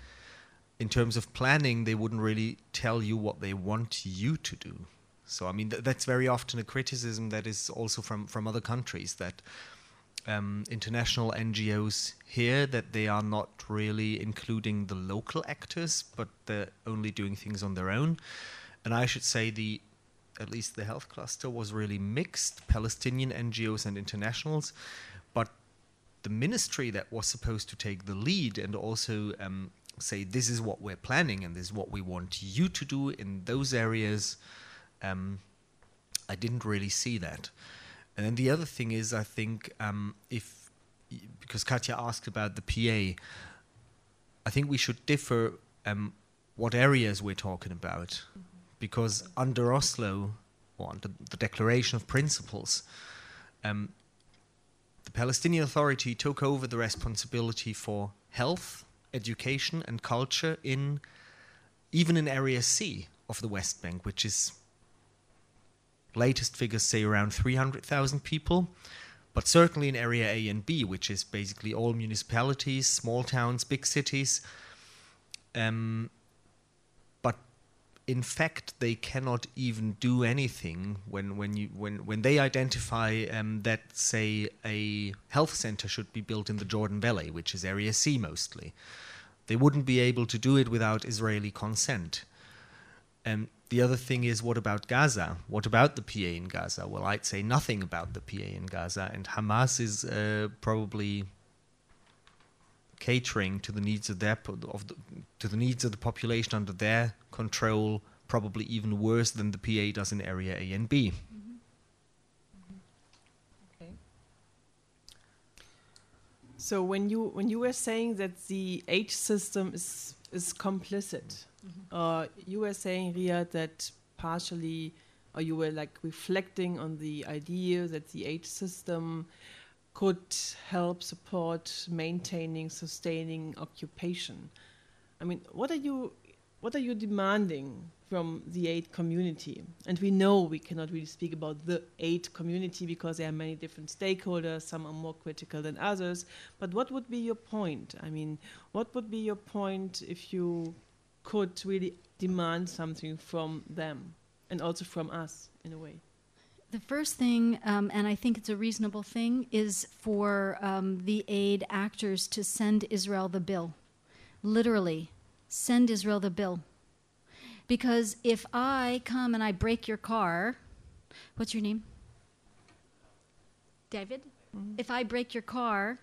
in terms of planning, they wouldn't really tell you what they want you to do. So, I mean, th- that's very often a criticism that is also from, from other countries that um, international NGOs here that they are not really including the local actors, but they're only doing things on their own. And I should say the at least the health cluster was really mixed Palestinian NGOs and internationals, but the ministry that was supposed to take the lead and also um, say this is what we're planning and this is what we want you to do in those areas. Um, I didn't really see that. And then the other thing is, I think um, if because Katja asked about the PA, I think we should differ um, what areas we're talking about, mm-hmm. because under Oslo or under the Declaration of Principles, um, the Palestinian Authority took over the responsibility for health, education, and culture in even in Area C of the West Bank, which is latest figures say around 300,000 people, but certainly in area A and B, which is basically all municipalities, small towns, big cities. Um, but in fact, they cannot even do anything when, when, you, when, when they identify um, that, say, a health center should be built in the Jordan Valley, which is area C mostly. They wouldn't be able to do it without Israeli consent. Um, the other thing is, what about Gaza? What about the PA in Gaza? Well, I'd say nothing about the PA in Gaza, and Hamas is uh, probably catering to the needs of their of the, to the needs of the population under their control, probably even worse than the PA does in area A and B. Mm-hmm. So when you when you were saying that the aid system is is complicit Mm-hmm. Uh, you were saying, Riad, that partially, or you were like reflecting on the idea that the aid system could help support maintaining, sustaining occupation. I mean, what are you, what are you demanding from the aid community? And we know we cannot really speak about the aid community because there are many different stakeholders. Some are more critical than others. But what would be your point? I mean, what would be your point if you could really demand something from them and also from us in a way? The first thing, um, and I think it's a reasonable thing, is for um, the aid actors to send Israel the bill. Literally, send Israel the bill. Because if I come and I break your car, what's your name? David? Mm-hmm. If I break your car,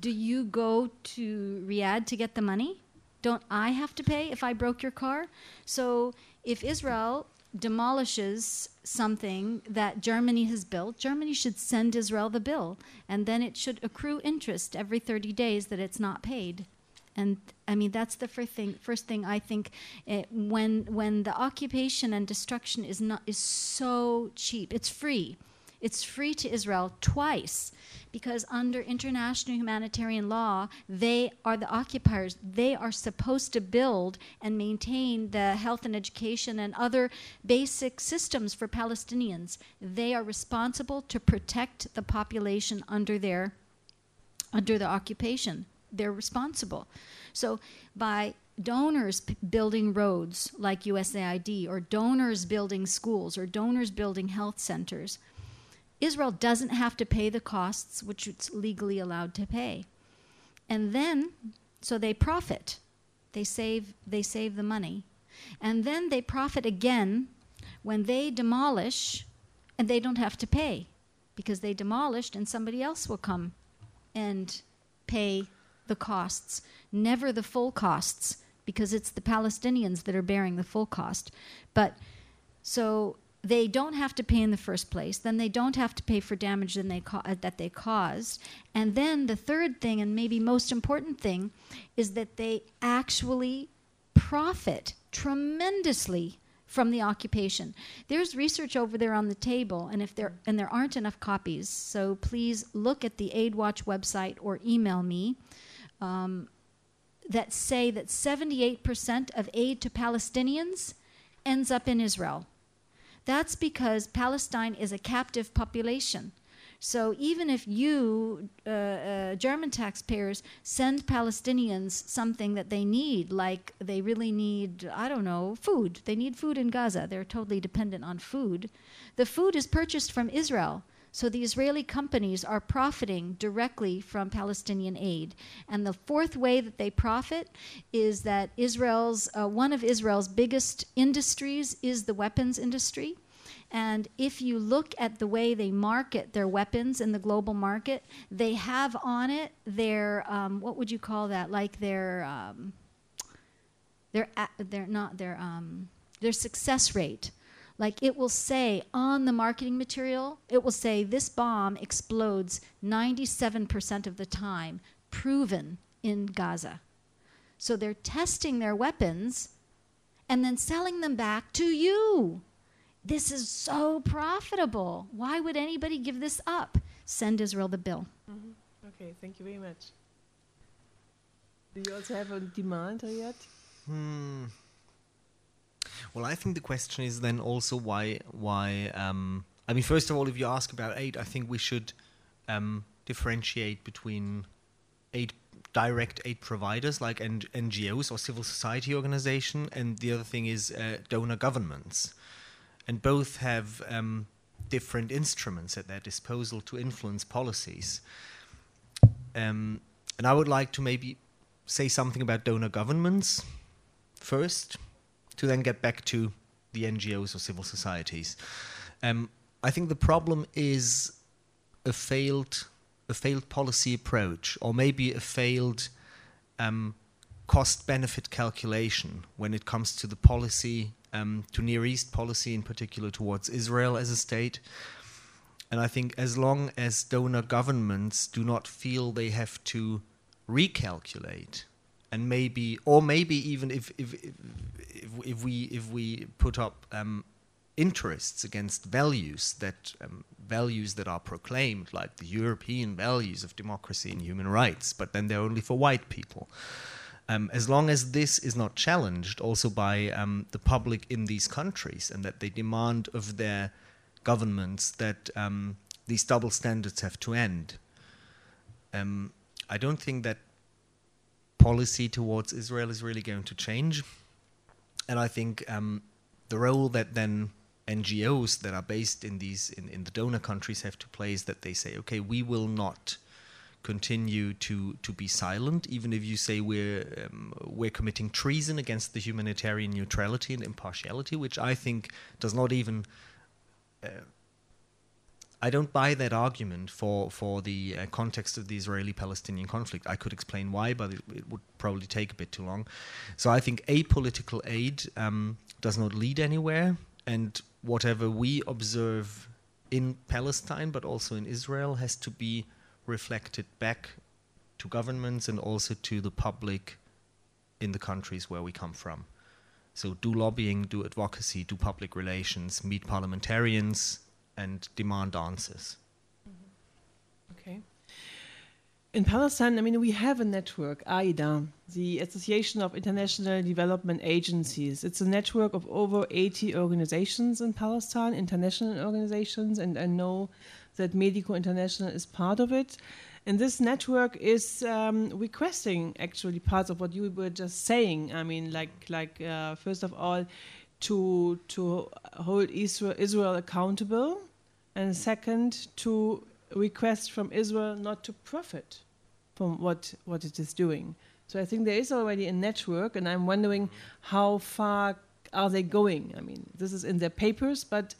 do you go to Riad to get the money? Don't I have to pay if I broke your car? So if Israel demolishes something that Germany has built, Germany should send Israel the bill, and then it should accrue interest every 30 days that it's not paid. And I mean that's the first thing. First thing I think, it, when when the occupation and destruction is not is so cheap, it's free. It's free to Israel twice because under international humanitarian law, they are the occupiers. They are supposed to build and maintain the health and education and other basic systems for Palestinians. They are responsible to protect the population under their under the occupation. They're responsible. So by donors building roads like USAID or donors building schools or donors building health centers, Israel doesn't have to pay the costs which it's legally allowed to pay. And then so they profit. They save they save the money. And then they profit again when they demolish and they don't have to pay because they demolished and somebody else will come and pay the costs, never the full costs because it's the Palestinians that are bearing the full cost. But so they don't have to pay in the first place. Then they don't have to pay for damage they uh, that they caused. And then the third thing, and maybe most important thing, is that they actually profit tremendously from the occupation. There's research over there on the table, and if there and there aren't enough copies, so please look at the AidWatch website or email me. Um, that say that 78% of aid to Palestinians ends up in Israel. That's because Palestine is a captive population. So even if you, uh, uh, German taxpayers, send Palestinians something that they need, like they really need, I don't know, food. They need food in Gaza. They're totally dependent on food. The food is purchased from Israel. So the Israeli companies are profiting directly from Palestinian aid. And the fourth way that they profit is that Israel's, uh, one of Israel's biggest industries is the weapons industry. And if you look at the way they market their weapons in the global market, they have on it their um, what would you call that? Like their um, their their not their um, their success rate. Like it will say on the marketing material, it will say this bomb explodes 97% of the time, proven in Gaza. So they're testing their weapons and then selling them back to you. This is so profitable. Why would anybody give this up? Send Israel the bill. Mm-hmm. Okay, thank you very much. Do you also have a demand yet? Hmm. Well, I think the question is then also why why um, I mean, first of all, if you ask about aid, I think we should um, differentiate between aid direct aid providers like N- NGOs or civil society organization, and the other thing is uh, donor governments and both have um, different instruments at their disposal to influence policies. Um, and I would like to maybe say something about donor governments first, to then get back to the NGOs or civil societies. Um, I think the problem is a failed a failed policy approach, or maybe a failed um, cost benefit calculation when it comes to the policy um, to Near East policy, in particular towards Israel as a state. And I think as long as donor governments do not feel they have to recalculate, and maybe, or maybe even if if if, if we if we put up um, interests against values that um, values that are proclaimed, like the European values of democracy and human rights, but then they're only for white people. Um, as long as this is not challenged also by um, the public in these countries and that they demand of their governments that um, these double standards have to end, um, I don't think that policy towards Israel is really going to change. And I think um, the role that then NGOs that are based in these in, in the donor countries have to play is that they say, okay, we will not continue to to be silent, even if you say we're um, we're committing treason against the humanitarian neutrality and impartiality, which I think does not even. Uh, I don't buy that argument for for the uh, context of the Israeli-Palestinian conflict. I could explain why, but it, it, would probably take a bit too long. So I think apolitical aid um, does not lead anywhere, and whatever we observe in Palestine, but also in Israel, has to be reflected back to governments and also to the public in the countries where we come from. So do lobbying, do advocacy, do public relations, meet parliamentarians, and demand answers. Mm-hmm. Okay. In Palestine, I mean, we have a network, AIDA, the Association of International Development Agencies. It's a network of over 80 organizations in Palestine, international organizations, and I know that Medico International is part of it. And this network is um, requesting actually parts of what you were just saying. I mean, like, like uh, first of all, to to hold Israel, Israel accountable, and second, to request from Israel not to profit from what what it is doing. So I think there is already a network, and I'm wondering how far are they going. I mean, this is in their papers, but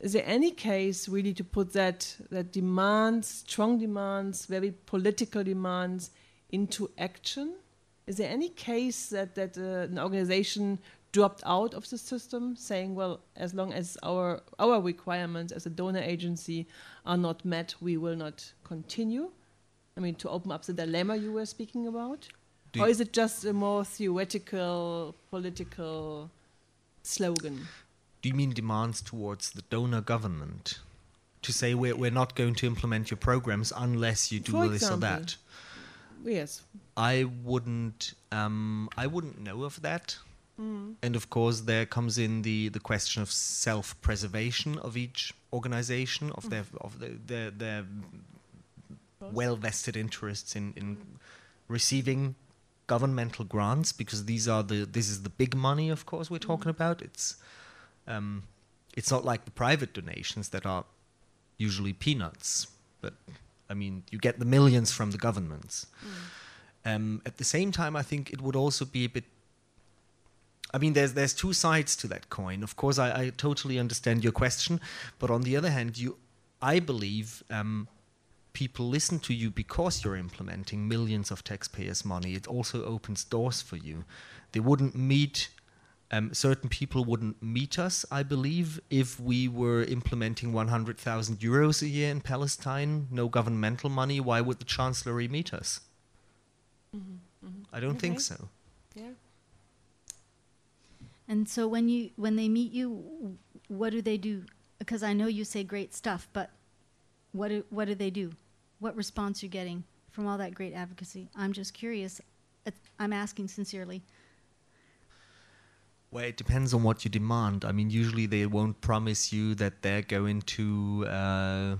is there any case really to put that that demands, strong demands, very political demands into action? Is there any case that that uh, an organization dropped out of the system, saying, "Well, as long as our our requirements as a donor agency are not met, we will not continue"? I mean, to open up the dilemma you were speaking about, Do or is it just a more theoretical political slogan. Do you mean demands towards the donor government? To say we're, we're not going to implement your programs unless you do For this example. or that? Yes. I wouldn't um, I wouldn't know of that. And of course, there comes in the, the question of self-preservation of each organization, of their of the, their their well vested interests in, in receiving governmental grants, because these are the this is the big money, of course, we're talking about. It's um, it's not like the private donations that are usually peanuts, but I mean, you get the millions from the governments. Um, at the same time, I think it would also be a bit. I mean, there's there's two sides to that coin. Of course, I, I totally understand your question, but on the other hand, you, I believe, um, people listen to you because you're implementing millions of taxpayers' money. It also opens doors for you. They wouldn't meet. Um, certain people wouldn't meet us, I believe, if we were implementing 100,000 euros a year in Palestine, no governmental money. Why would the chancellery meet us? I don't think so. And so when you when they meet you, what do they do? Because I know you say great stuff, but what do, what do they do? What response you're getting from all that great advocacy? I'm just curious. I'm asking sincerely. Well, it depends on what you demand. I mean, usually they won't promise you that they're going to uh,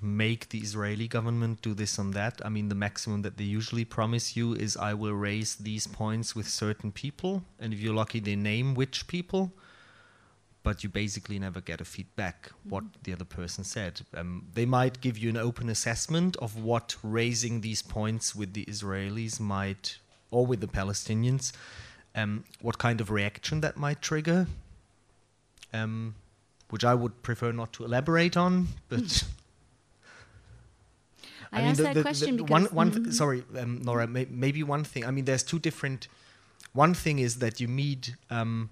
make the Israeli government do this and that. I mean, the maximum that they usually promise you is I will raise these points with certain people, and if you're lucky, they name which people. But you basically never get a feedback what the other person said. Um, they might give you an open assessment of what raising these points with the Israelis might, or with the Palestinians, um, what kind of reaction that might trigger, um, which I would prefer not to elaborate on. But [LAUGHS] I, asked the- that the- question the because one, one th- Mhm. sorry, um, Nora, may, maybe one thing. I mean, there's two different. One thing is that you meet um,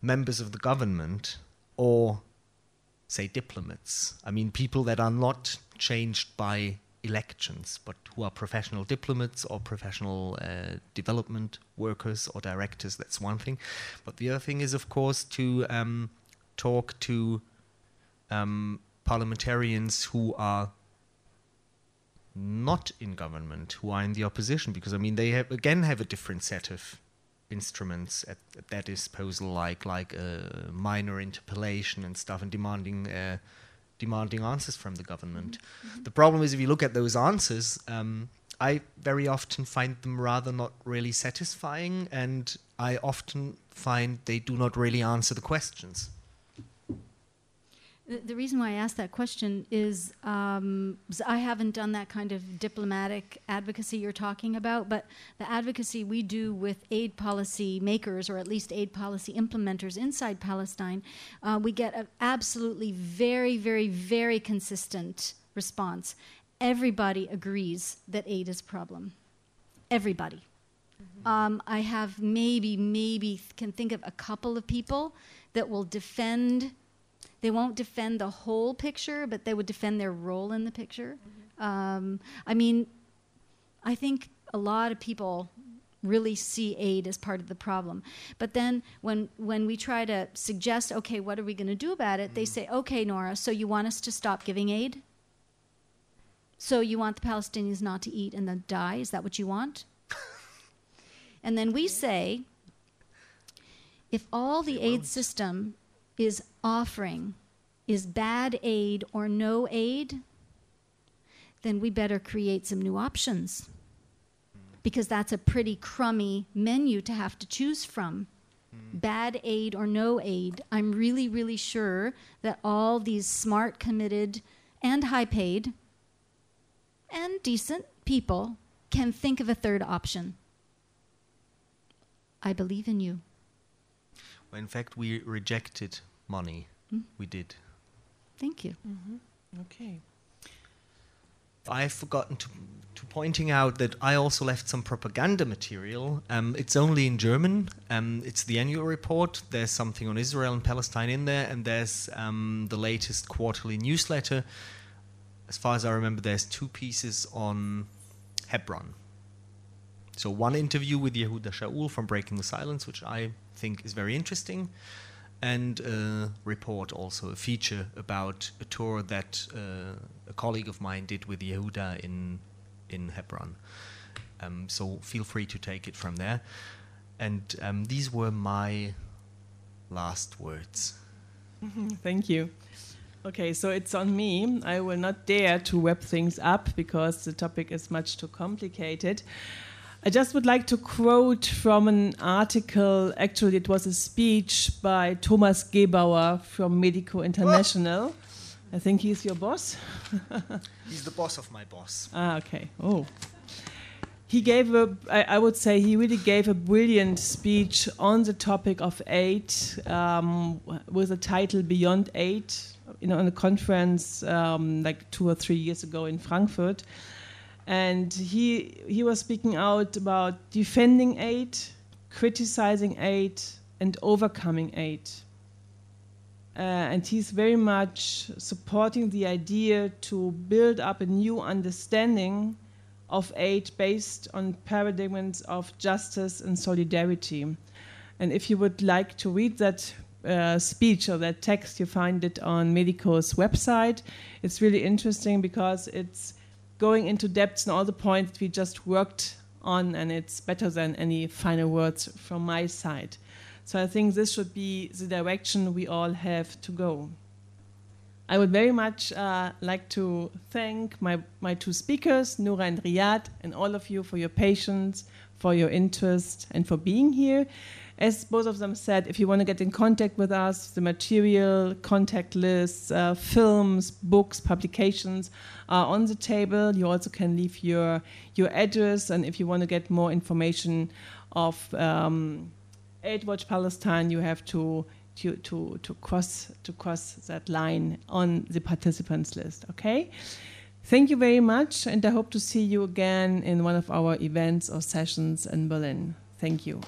members of the government or, say, diplomats. I mean, people that are not changed by elections, but who are professional diplomats or professional uh, development workers or directors. That's one thing. But the other thing is, of course, to um, talk to um, parliamentarians who are not in government who are in the opposition because I mean they have again have a different set of instruments at, at their disposal like like uh, minor interpellation and stuff and demanding uh, demanding answers from the government. The problem is if you look at those answers, um, I very often find them rather not really satisfying, and I often find they do not really answer the questions. The, the reason why I asked that question is um, I haven't done that kind of diplomatic advocacy you're talking about, but the advocacy we do with aid policy makers, or at least aid policy implementers inside Palestine, uh, we get an absolutely very, very, very consistent response. Everybody agrees that aid is a problem. Everybody. Um, I have maybe, maybe can think of a couple of people that will defend. They won't defend the whole picture, but they would defend their role in the picture. Um, I mean, I think a lot of people really see aid as part of the problem. But then when when we try to suggest, okay, what are we going to do about it? They say, okay, Nora, so you want us to stop giving aid? So you want the Palestinians not to eat and then die? Is that what you want? [LAUGHS] and then we say, if all the aid system is offering is bad aid or no aid, then we better create some new options. Because that's a pretty crummy menu to have to choose from. Hmm. Bad aid or no aid. I'm really, really sure that all these smart, committed, and high paid and decent people can think of a third option. I believe in you. Well, in fact, we rejected money. We did. Thank you. Okay. I've forgotten to, to pointing out that I also left some propaganda material. Um, it's only in German. Um, it's the annual report. There's something on Israel and Palestine in there, and there's um, the latest quarterly newsletter. As far as I remember, there's two pieces on Hebron. so one interview with Yehuda Shaul from Breaking the Silence, which I think is very interesting, and a report also, a feature about a tour that uh, a colleague of mine did with Yehuda in in Hebron. Um, so feel free to take it from there. And um, these were my last words. [LAUGHS] Thank you. Okay, so it's on me. I will not dare to wrap things up because the topic is much too complicated. I just would like to quote from an article. Actually, it was a speech by Thomas Gebauer from Medico International. I think he's your boss. [LAUGHS] he's the boss of my boss. Ah, okay. Oh. He gave a, I, I would say, he really gave a brilliant speech on the topic of aid um, with the title Beyond Aid, you know, on a conference um, like two or three years ago in Frankfurt. And he, he was speaking out about defending aid, criticizing aid, and overcoming aid. Uh, and he's very much supporting the idea to build up a new understanding of aid based on paradigms of justice and solidarity. And if you would like to read that uh, speech or that text, you find it on Medico's website. It's really interesting because it's going into depths in all the points we just worked on, and it's better than any final words from my side. So I think this should be the direction we all have to go. I would very much uh, like to thank my, my two speakers, Nora and Riad, and all of you for your patience, for your interest, and for being here. As both of them said, if you want to get in contact with us, the material, contact lists, uh, films, books, publications are on the table. You also can leave your, your address, and if you want to get more information of um, Aid Watch Palestine, you have to, to, to, to, cross, to cross that line on the participants list, okay? Thank you very much, and I hope to see you again in one of our events or sessions in Berlin. Thank you.